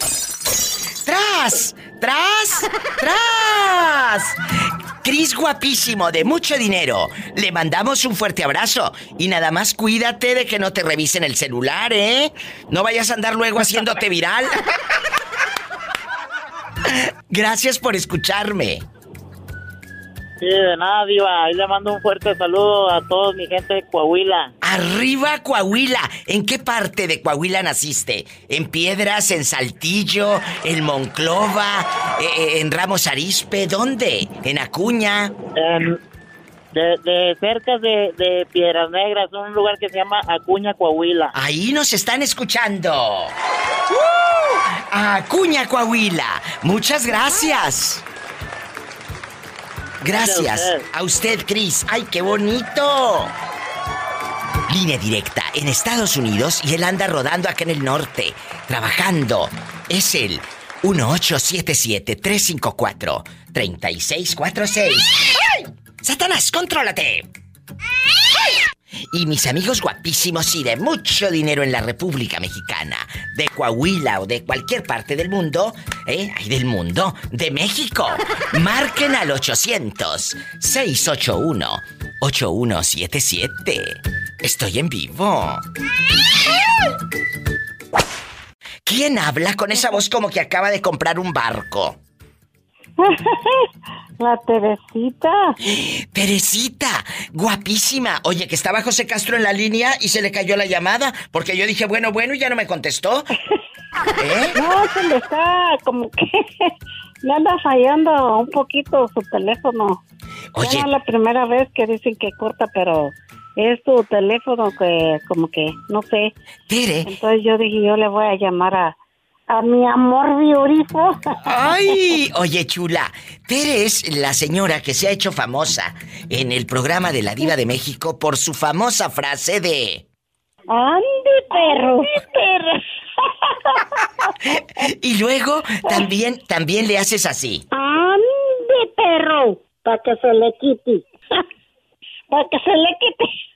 ¡Tras! ¡Tras! ¡Tras! Cris guapísimo, de mucho dinero. Le mandamos un fuerte abrazo. Y nada más cuídate de que no te revisen el celular, ¿eh? No vayas a andar luego haciéndote viral. Gracias por escucharme. Sí, de nada, Diva. Ahí le mando un fuerte saludo a toda mi gente de Coahuila. Arriba Coahuila. ¿En qué parte de Coahuila naciste? ¿En Piedras, en Saltillo, en Monclova, eh, eh, en Ramos Arispe? ¿Dónde? ¿En Acuña? En- de, de cerca de, de Piedras Negras, un lugar que se llama Acuña, Coahuila. Ahí nos están escuchando. ¡Uh! Acuña Coahuila. Muchas gracias. Gracias. A usted, Cris. ¡Ay, qué bonito! Línea directa en Estados Unidos y él anda rodando acá en el norte, trabajando. Es el 1877-354-3646. ¡Ay! ¡Satanás, contrólate! Y mis amigos guapísimos y de mucho dinero en la República Mexicana, de Coahuila o de cualquier parte del mundo, ¿eh? Ay, del mundo, de México. Marquen al 800-681-8177. Estoy en vivo. ¿Quién habla con esa voz como que acaba de comprar un barco? La Teresita. Teresita, guapísima. Oye, que estaba José Castro en la línea y se le cayó la llamada porque yo dije, bueno, bueno, y ya no me contestó. ¿Eh? No, se le está como que le anda fallando un poquito su teléfono. Oye. Ya no es la primera vez que dicen que corta, pero es tu teléfono que como que no sé. Tere. Entonces yo dije, yo le voy a llamar a a mi amor viorifo. ¡Ay! Oye, chula, Tere es la señora que se ha hecho famosa en el programa de la Diva de México por su famosa frase de... ¡Ande, perro! perro! Y luego también, también le haces así. ¡Ande, perro! Para que se le quite. Para que se le quite.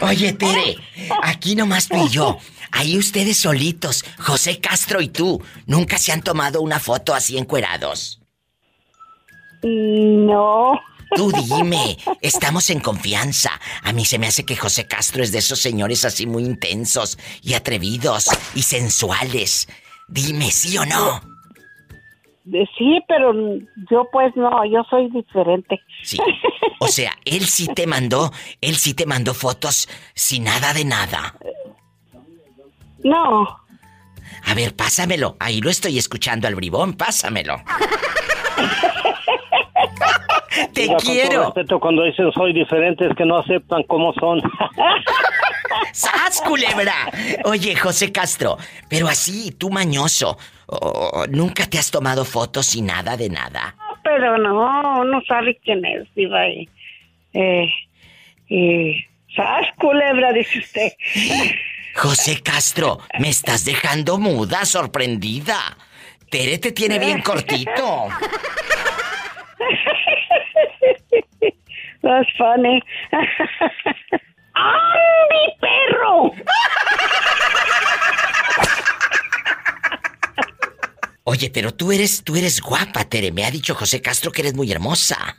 Oye, Tere, aquí nomás tú y yo. Ahí ustedes solitos, José Castro y tú, ¿nunca se han tomado una foto así encuerados? No. Tú dime, estamos en confianza. A mí se me hace que José Castro es de esos señores así muy intensos y atrevidos y sensuales. Dime, ¿sí o no? Sí, pero yo pues no, yo soy diferente. Sí. O sea, él sí te mandó, él sí te mandó fotos sin nada de nada. No. A ver, pásamelo. Ahí lo estoy escuchando al bribón, pásamelo. Te con todo quiero. respeto, cuando dicen soy diferente es que no aceptan cómo son. ¡Sas, culebra! Oye, José Castro, pero así, tú mañoso, oh, ¿nunca te has tomado fotos sin nada de nada? Pero no, uno sabe quién es, diva. Y, eh, y, ¿sabes, culebra? Dice usted. José Castro, me estás dejando muda, sorprendida. Tere te tiene bien cortito. That's funny. ¡Ay, mi perro! Oye, pero tú eres, tú eres guapa, Tere. Me ha dicho José Castro que eres muy hermosa.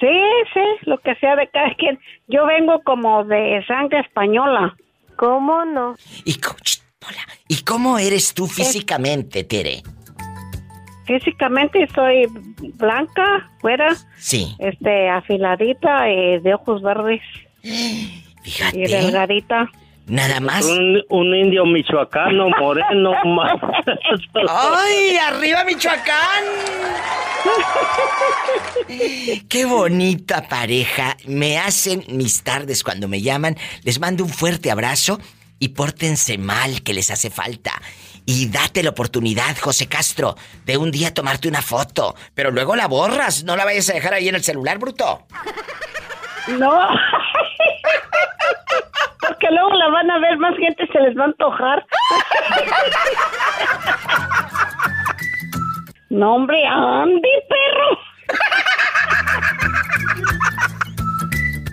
Sí, sí, lo que sea de cada quien. Yo vengo como de sangre española. ¿Cómo no? ¿Y, ¿Y cómo eres tú físicamente, Tere? Físicamente soy blanca, fuera, Sí. este, afiladita, eh, de ojos verdes. Fíjate. Y delgadita. Nada más. Un, un indio michoacano, moreno, más. ¡Ay, arriba Michoacán! Qué bonita pareja. Me hacen mis tardes cuando me llaman. Les mando un fuerte abrazo y pórtense mal que les hace falta. Y date la oportunidad, José Castro, de un día tomarte una foto. Pero luego la borras. No la vayas a dejar ahí en el celular, bruto. No. Porque luego la van a ver, más gente se les va a antojar. No, hombre, Andy, perro.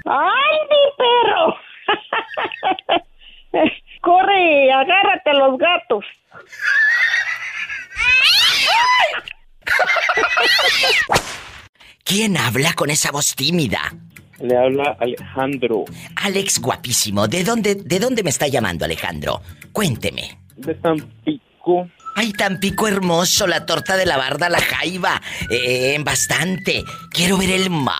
Andy, perro. Corre agárrate a los gatos. ¿Quién habla con esa voz tímida? Le habla Alejandro Alex guapísimo. ¿De dónde, de dónde me está llamando Alejandro? Cuénteme. de Tampico. Ay, Tampico hermoso, la torta de la barda, la jaiba. Eh, en bastante. Quiero ver el mar.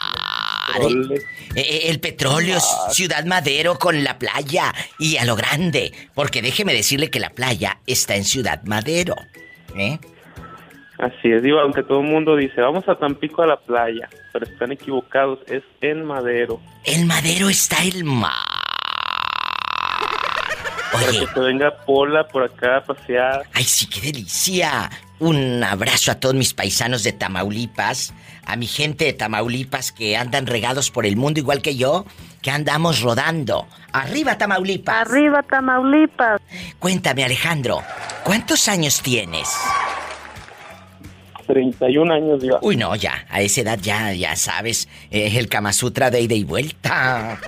Ole. Eh, el petróleo, Ciudad Madero con la playa. Y a lo grande. Porque déjeme decirle que la playa está en Ciudad Madero. ¿Eh? Así es, digo, aunque todo el mundo dice, vamos a Tampico a la playa, pero están equivocados, es en Madero. En Madero está el mar. Para que se venga Pola por acá a pasear. Ay, sí, qué delicia. Un abrazo a todos mis paisanos de Tamaulipas, a mi gente de Tamaulipas que andan regados por el mundo igual que yo, que andamos rodando. Arriba Tamaulipas. Arriba, Tamaulipas. Cuéntame, Alejandro, ¿cuántos años tienes? 31 años, diva. Uy, no, ya, a esa edad ya, ya sabes, es el Kama Sutra de ida y vuelta.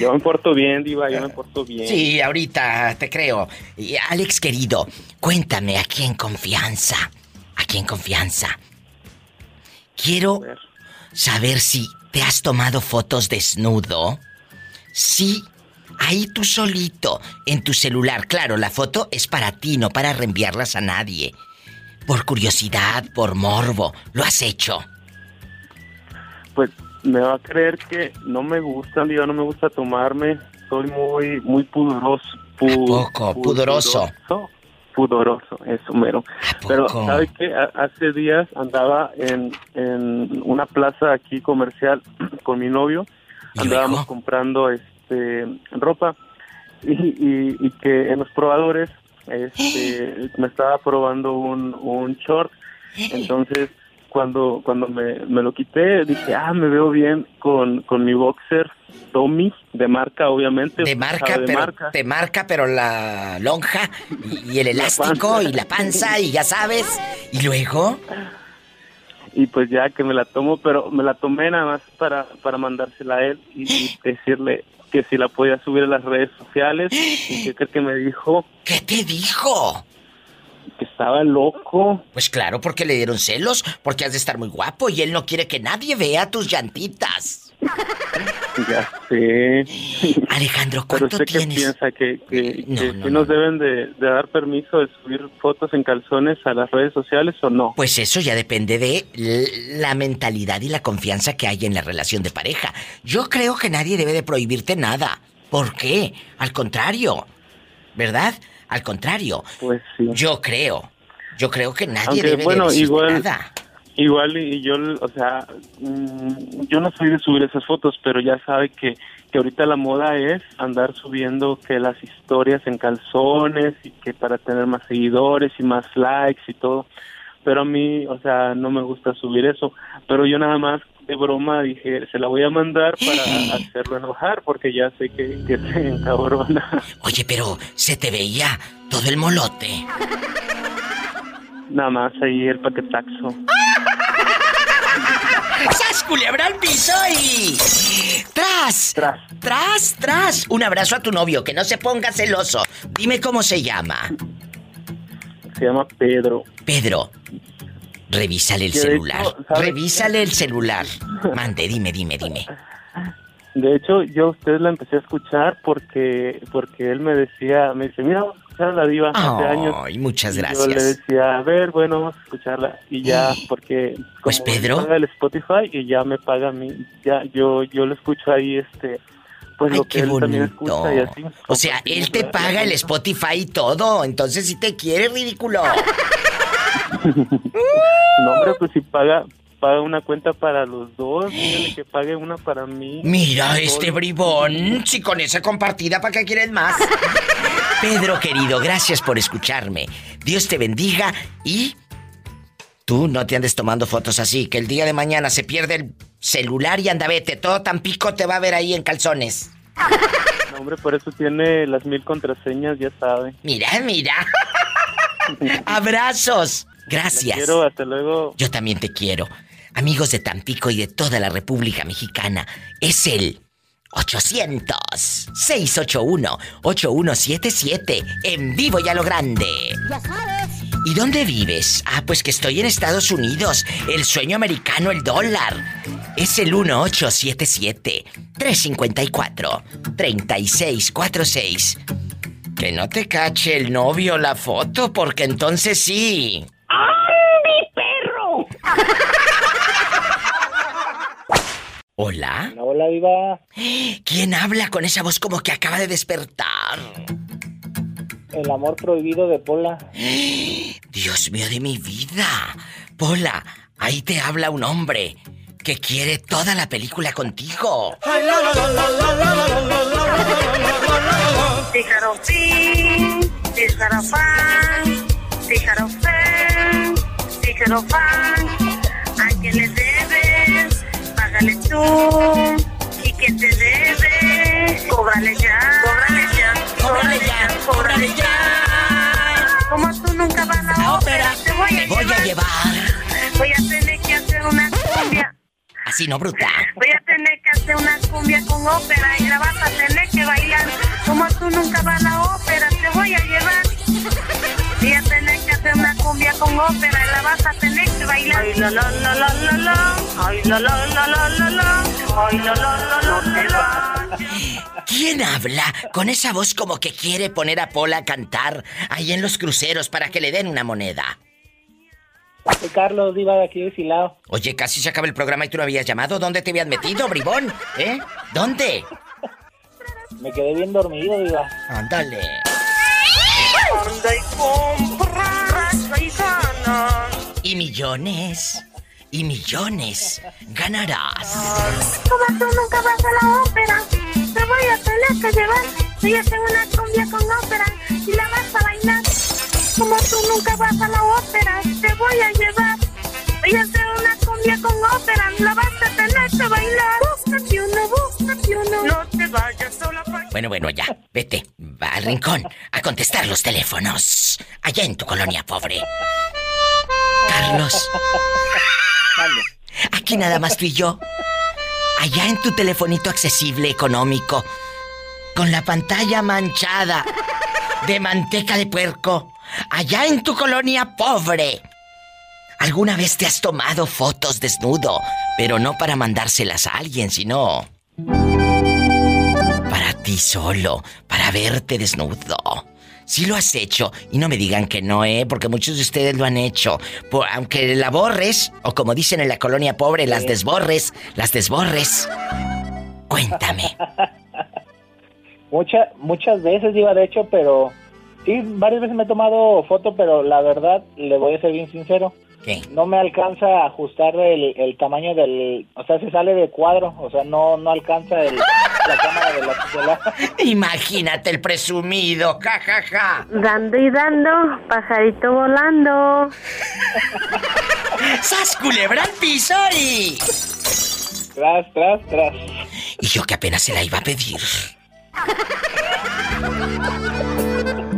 Yo me porto bien, diva, yo me porto bien. Sí, ahorita te creo. Y Alex, querido, cuéntame aquí en confianza. Aquí en confianza. Quiero saber si te has tomado fotos desnudo. Sí, ahí tú solito, en tu celular. Claro, la foto es para ti, no para reenviarlas a nadie. Por curiosidad, por morbo. ¿Lo has hecho? Pues me va a creer que no me gusta, diva, no me gusta tomarme. Soy muy, muy pudoroso. pu- poco? Pudoroso. Pudoroso, pudoroso, eso mero. Pero? ¿sabe qué? Ha- Hace días andaba en, en una plaza aquí comercial con mi novio. Andábamos comprando este ropa y, y, y que en los probadores este, me estaba probando un, un short. Entonces, cuando cuando me, me lo quité, dije, ah, me veo bien con, con mi boxer Tommy, de marca, obviamente. De marca, de pero marca. te marca, pero la lonja y, y el elástico y la panza y ya sabes. Y luego, y pues ya que me la tomo, pero me la tomé nada más para, para mandársela a él y, y decirle que si la podía subir a las redes sociales y que creo que me dijo ¿qué te dijo? que estaba loco. Pues claro, porque le dieron celos, porque has de estar muy guapo y él no quiere que nadie vea tus llantitas. Ya sé. Alejandro, Pero ¿cuánto qué tienes? piensa que, que, que sí nos deben de, de dar permiso de subir fotos en calzones a las redes sociales o no? Pues eso ya depende de la mentalidad y la confianza que hay en la relación de pareja. Yo creo que nadie debe de prohibirte nada. ¿Por qué? Al contrario. ¿Verdad? Al contrario. Pues sí. Yo creo. Yo creo que nadie Aunque debe bueno, de igual nada. Igual y yo, o sea, mm, yo no soy de subir esas fotos, pero ya sabe que que ahorita la moda es andar subiendo que las historias en calzones y que para tener más seguidores y más likes y todo. Pero a mí, o sea, no me gusta subir eso. Pero yo nada más de broma dije, se la voy a mandar para hacerlo enojar porque ya sé que, que se encabrona. Oye, pero se te veía todo el molote. Nada más ahí el paquetaxo. ¡Sas culebra al piso y... ¡Tras! ¡Tras! ¡Tras, tras! Un abrazo a tu novio, que no se ponga celoso. Dime cómo se llama. Se llama Pedro. Pedro, revísale el celular. hecho, ¿sabe Revísale el celular. Mande, dime, dime, dime. De hecho, yo a usted la empecé a escuchar porque porque él me decía, me dice, mira, escuchar a la diva hace años. Ay, muchas Y gracias. Yo le decía, a ver, bueno, vamos a escucharla. Y ya, porque Pues, como Pedro. me paga el Spotify y ya me paga a mí, ya yo yo lo escucho ahí, este, pues Ay, lo que qué también bonito. escucha y así. O sea, él te paga el Spotify y todo, entonces sí te quiere, ridículo. No, hombre, pues si paga paga una cuenta para los dos, dígale que pague una para mí. Mira este bribón, si con esa compartida, ¿para qué quieres más? Pedro querido, gracias por escucharme. Dios te bendiga y tú no te andes tomando fotos así, que el día de mañana se pierde el celular y anda vete, todo tan pico te va a ver ahí en calzones. No, hombre, por eso tiene las mil contraseñas, ya sabe. Mira, mira. Abrazos. Gracias. Te quiero, hasta luego. Yo también te quiero. Amigos de Tampico y de toda la República Mexicana, es el 800-681-8177, en vivo y a lo grande. Ya sabes. ¿Y dónde vives? Ah, pues que estoy en Estados Unidos, el sueño americano, el dólar. Es el 1877-354-3646. Que no te cache el novio la foto, porque entonces sí. ¡Andy, perro! ¿Hola? Hola, Diva. ¿Quién habla con esa voz como que acaba de despertar? El amor prohibido de Pola. Dios mío de mi vida. Pola, ahí te habla un hombre que quiere toda la película contigo. ¿A quién le? Págale tú. ¿Y quién te debe? Cóbrale ya, cóbrale ya, cóbrale ya, cóbrale ya. Como tú nunca vas a la ópera, te voy a Voy a llevar. llevar. Voy a tener que hacer una cumbia. Así no, bruta. Voy a tener que hacer una cumbia con ópera y la vas a tener que bailar. Como tú nunca vas a la ópera, te voy a llevar. Voy a tener que hacer una cumbia con ópera y la vas a tener que bailar. Ay, la, la, la, la, la, la. Ay, la, la, la, la, la, la. Ay, la, la, la, la, la, la. ¿Quién habla con esa voz como que quiere poner a Pola a cantar ahí en los cruceros para que le den una moneda? Carlos, Diva, de aquí de Silao. Oye, casi se acaba el programa y tú no habías llamado. ¿Dónde te habías metido, bribón? ¿Eh? ¿Dónde? Me quedé bien dormido, Diva. Ándale. Anda y compra, y gana. Y millones. Y millones. Ganarás. Como tú nunca vas a la ópera, te voy a tener que llevar. Voy a hacer una cumbia con ópera y la vas a bailar. Como tú nunca vas a la ópera, te voy a llevar. Voy a hacer una cumbia con ópera, la vas a tener que bailar. Búscate uno, búscate uno. No te vayas sola por... Bueno, bueno, ya. Vete. Va al rincón a contestar los teléfonos. Allá en tu colonia pobre. Carlos. Aquí nada más tú y yo. Allá en tu telefonito accesible económico. Con la pantalla manchada de manteca de puerco. Allá en tu colonia pobre. ¿Alguna vez te has tomado fotos desnudo? Pero no para mandárselas a alguien, sino para ti solo, para verte desnudo. Sí lo has hecho, y no me digan que no, ¿eh? Porque muchos de ustedes lo han hecho. Por- aunque la borres, o como dicen en la colonia pobre, las desborres, las desborres. Cuéntame. Muchas, muchas veces, Diva, de hecho, pero... Sí, varias veces me he tomado foto, pero la verdad, le voy a ser bien sincero. ¿Qué? No me alcanza a ajustar el, el tamaño del... O sea, se sale de cuadro. O sea, no, no alcanza el, la cámara de la... la- Imagínate el presumido, ja, ja, ja. Dando y dando, pajarito volando. ¡Sas culebra al piso y... Tras, tras, tras. Y yo que apenas se la iba a pedir.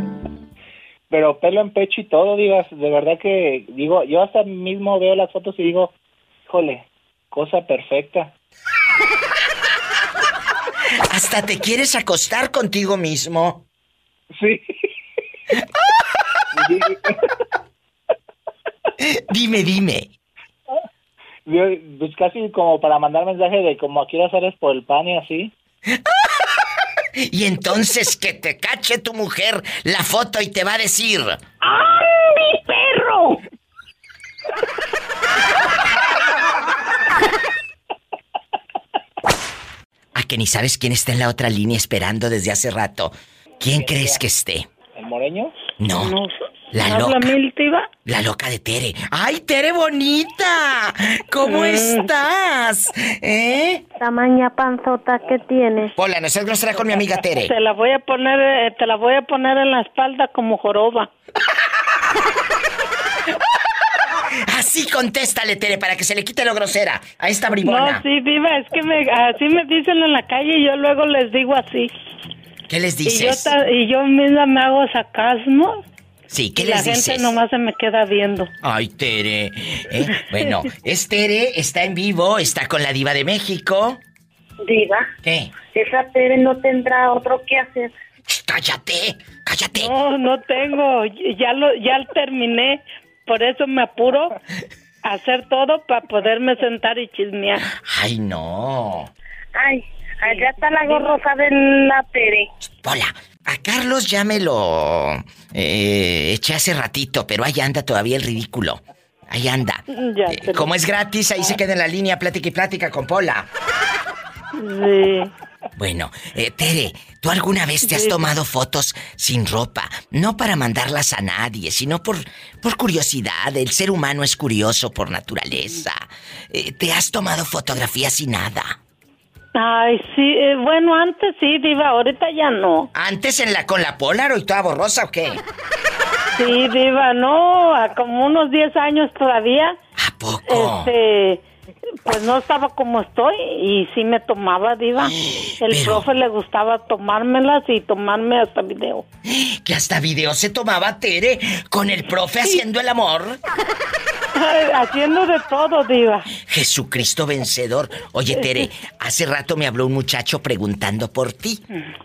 Pero pelo en pecho y todo, digas, de verdad que, digo, yo hasta mismo veo las fotos y digo, híjole, cosa perfecta. Hasta te quieres acostar contigo mismo. Sí. Dime, dime. Pues casi como para mandar mensaje de como aquí hacer es por el pan y así. Y entonces que te cache tu mujer la foto y te va a decir... ¡Ay, mi perro! A que ni sabes quién está en la otra línea esperando desde hace rato. ¿Quién crees que esté? ¿El moreño? No. La ¿Habla loca. La loca de Tere. ¡Ay, Tere bonita! ¿Cómo Mm. estás? ¿Eh? Tamaña panzota que tienes. Hola, no seas grosera con mi amiga Tere. Te la voy a poner, eh, te la voy a poner en la espalda como joroba. Así contéstale, Tere, para que se le quite lo grosera a esta bribona. No, sí, viva, es que me, así me dicen en la calle y yo luego les digo así. ¿Qué les Y yo, dices? y yo misma me hago sarcasmo. Sí, ¿qué y la les gente dices? nomás se me queda viendo. Ay, Tere. ¿Eh? Bueno, es Tere, está en vivo, está con la diva de México. Diva. ¿Qué? Esa Tere no tendrá otro que hacer. Cállate, cállate. No, no tengo. Ya lo, ya terminé. Por eso me apuro a hacer todo para poderme sentar y chismear. Ay, no. Ay, allá está la gorrosa de la Tere. Hola, a Carlos ya me lo eh, eché hace ratito, pero ahí anda todavía el ridículo. Ahí anda. Ya Eh, como es gratis, ahí se queda en la línea plática y plática con Pola. Sí. Bueno, eh, Tere, ¿tú alguna vez te has tomado fotos sin ropa? No para mandarlas a nadie, sino por, por curiosidad. El ser humano es curioso por naturaleza. Eh, ¿Te has tomado fotografías sin nada? Ay, sí. eh, bueno, antes sí, Diva. Ahorita ya no. ¿Antes en la con la Polaroid toda borrosa o qué? Sí, Diva, no. A como unos 10 años todavía. ¿A poco? Este. Pues no estaba como estoy y sí me tomaba, Diva. El profe le gustaba tomármelas y tomarme hasta video. Que hasta video se tomaba Tere con el profe haciendo el amor. Haciendo de todo, Diva. Jesucristo vencedor. Oye, Tere, hace rato me habló un muchacho preguntando por ti,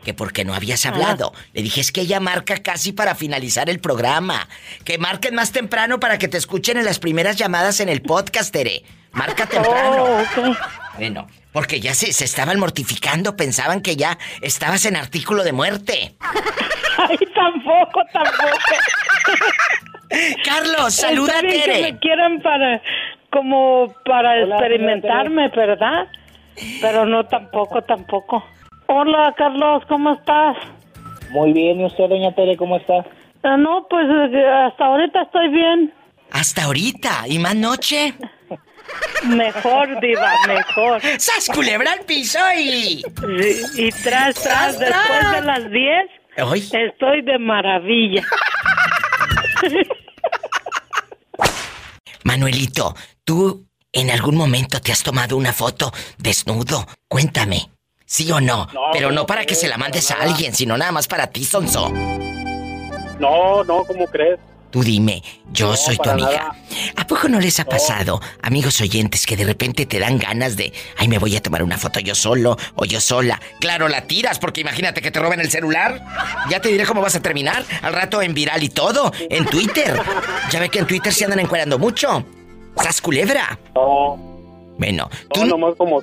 que por qué no habías hablado. Le dije, es que ella marca casi para finalizar el programa. Que marquen más temprano para que te escuchen en las primeras llamadas en el podcast, Tere. Marca temprano. Oh. Bueno, porque ya se, se estaban mortificando, pensaban que ya estabas en artículo de muerte. Ay, tampoco, tampoco. Carlos, saluda Está bien a Tere. que me quieran para, como para experimentarme, ¿verdad? Pero no, tampoco, tampoco. Hola, Carlos, ¿cómo estás? Muy bien, ¿y usted, doña Tere, cómo está? Ah, no, pues eh, hasta ahorita estoy bien. Hasta ahorita, y más noche. Mejor, diva, mejor. ¡Sas culebra al piso y... Y, y tras, tras, después de las 10, Ay. estoy de maravilla. Manuelito, ¿tú en algún momento te has tomado una foto desnudo? Cuéntame. ¿Sí o no? No, Pero no ¿cómo para que se la mandes a alguien, sino nada más para ti, Sonso. No, no, ¿cómo crees? Tú dime, yo No, soy tu amiga. nada. ¿A poco no les ha pasado, amigos oyentes, que de repente te dan ganas de, ay, me voy a tomar una foto yo solo o yo sola? Claro, la tiras, porque imagínate que te roben el celular. Ya te diré cómo vas a terminar. Al rato en viral y todo, en Twitter. Ya ve que en Twitter se andan encuerando mucho. ¡Sas culebra! No, Bueno, no, nomás como.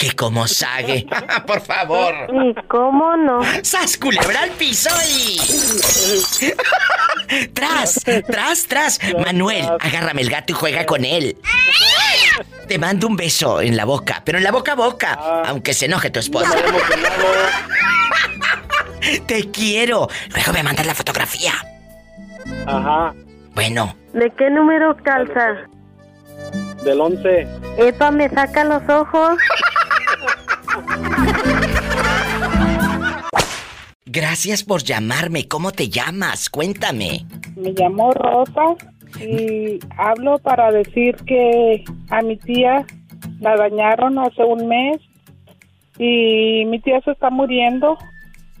Que como sague. Por favor. ¿Y cómo no? ¡Sas culebra al piso y... ¡Tras! ¡Tras, tras! Manuel, agárrame el gato y juega con él. Te mando un beso en la boca, pero en la boca a boca, aunque se enoje tu esposa. Te quiero. Luego me mandas la fotografía. Ajá, Bueno, ¿De qué número calza? del 11. Epa, me saca los ojos. Gracias por llamarme. ¿Cómo te llamas? Cuéntame. Me llamo Rosa y hablo para decir que a mi tía la dañaron hace un mes y mi tía se está muriendo.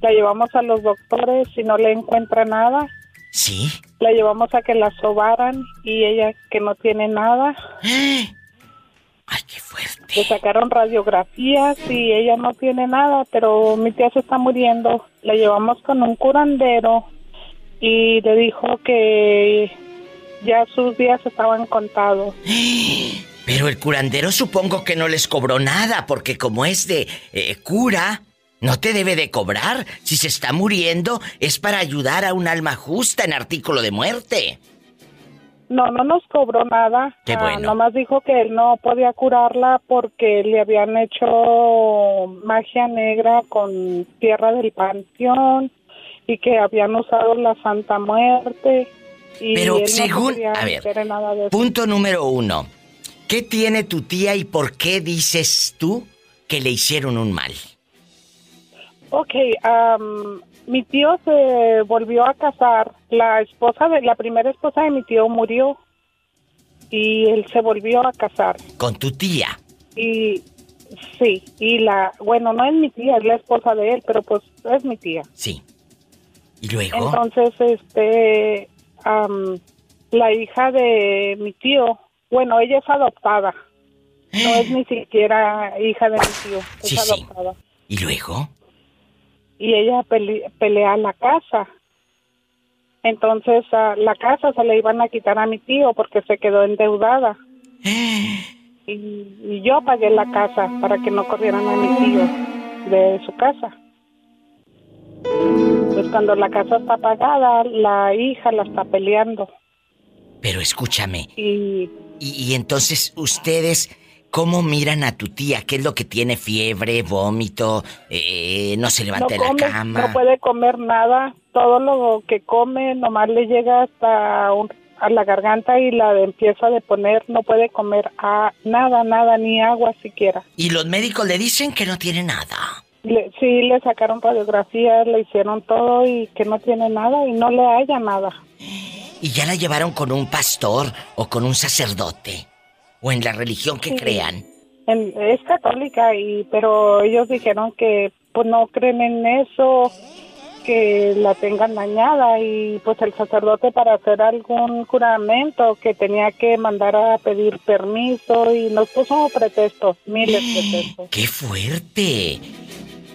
La llevamos a los doctores y no le encuentra nada. ¿Sí? La llevamos a que la sobaran y ella que no tiene nada. Ay, qué fuerte. Le sacaron radiografías y ella no tiene nada, pero mi tía se está muriendo. La llevamos con un curandero y le dijo que ya sus días estaban contados. Pero el curandero supongo que no les cobró nada, porque como es de eh, cura, no te debe de cobrar. Si se está muriendo, es para ayudar a un alma justa en artículo de muerte. No, no nos cobró nada. Qué Ah, bueno. nomás dijo que él no podía curarla porque le habían hecho magia negra con tierra del panteón y que habían usado la Santa Muerte. Y Pero él según- a ver, nada de. Punto número uno. ¿Qué tiene tu tía y por qué dices tú que le hicieron un mal? Ok, am, mi tío se volvió a casar. La esposa de la primera esposa de mi tío murió y él se volvió a casar. Con tu tía. Y sí, y la, bueno, no es mi tía, es la esposa de él, pero pues es mi tía. Sí. ¿Y luego? Entonces, este, am, la hija de mi tío, bueno, ella es adoptada. No es ni siquiera hija de mi tío, es Sí, sí. adoptada. ¿Y luego? Y ella pele- pelea la casa. Entonces a la casa se le iban a quitar a mi tío porque se quedó endeudada. Y, y yo pagué la casa para que no corrieran a mi tío de su casa. Pues cuando la casa está pagada, la hija la está peleando. Pero escúchame. Y Y, y entonces, ¿ustedes cómo miran a tu tía? ¿Qué es lo que tiene? ¿Fiebre, vómito? eh, ¿No se levanta de la cama? no puede comer nada. Todo lo que come nomás le llega hasta un- a la garganta y la empieza a deponer. No puede comer a nada, nada, ni agua siquiera. Y los médicos le dicen que no tiene nada. Le- sí, le sacaron radiografías, le hicieron todo y que no tiene nada y no le haya nada. Y ya la llevaron con un pastor o con un sacerdote. O en la religión que Sí. crean. Es católica y pero ellos dijeron que pues no creen en eso que la tengan dañada y pues el sacerdote para hacer algún juramento que tenía que mandar a pedir permiso y nos puso pretextos, miles de pretextos. ¡Qué fuerte!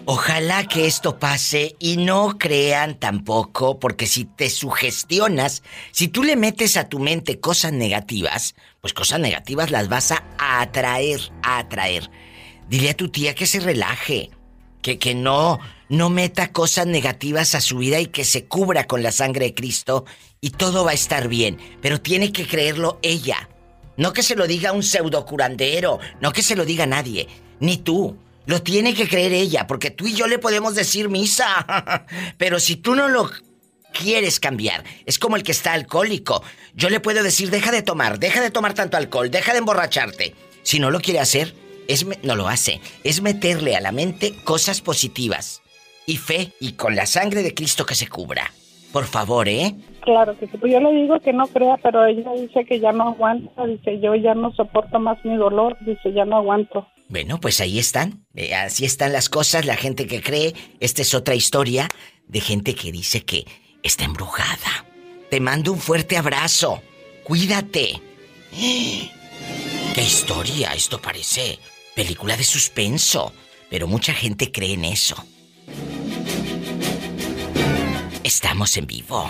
Ojalá que esto pase y no crean tampoco, porque si te sugestionas, si tú le metes a tu mente cosas negativas, pues cosas negativas las vas a atraer, a atraer. Dile a tu tía que se relaje, que, que no, no meta cosas negativas a su vida y que se cubra con la sangre de Cristo y todo va a estar bien, pero tiene que creerlo ella. No que se lo diga un pseudo curandero, no que se lo diga nadie, ni tú. Lo tiene que creer ella, porque tú y yo le podemos decir misa. Pero si tú no lo quieres cambiar, es como el que está alcohólico. Yo le puedo decir, deja de tomar, deja de tomar tanto alcohol, deja de emborracharte. Si no lo quiere hacer, es no lo hace. Es meterle a la mente cosas positivas. Y fe, y con la sangre de Cristo que se cubra. Por favor, ¿eh? Claro que sí, pues yo le digo que no crea, pero ella dice que ya no aguanta, dice yo ya no soporto más mi dolor, dice ya no aguanto. Bueno, pues ahí están. Eh, así están las cosas, la gente que cree. Esta es otra historia de gente que dice que está embrujada. Te mando un fuerte abrazo. Cuídate. ¡Qué historia! Esto parece película de suspenso. Pero mucha gente cree en eso. Estamos en vivo.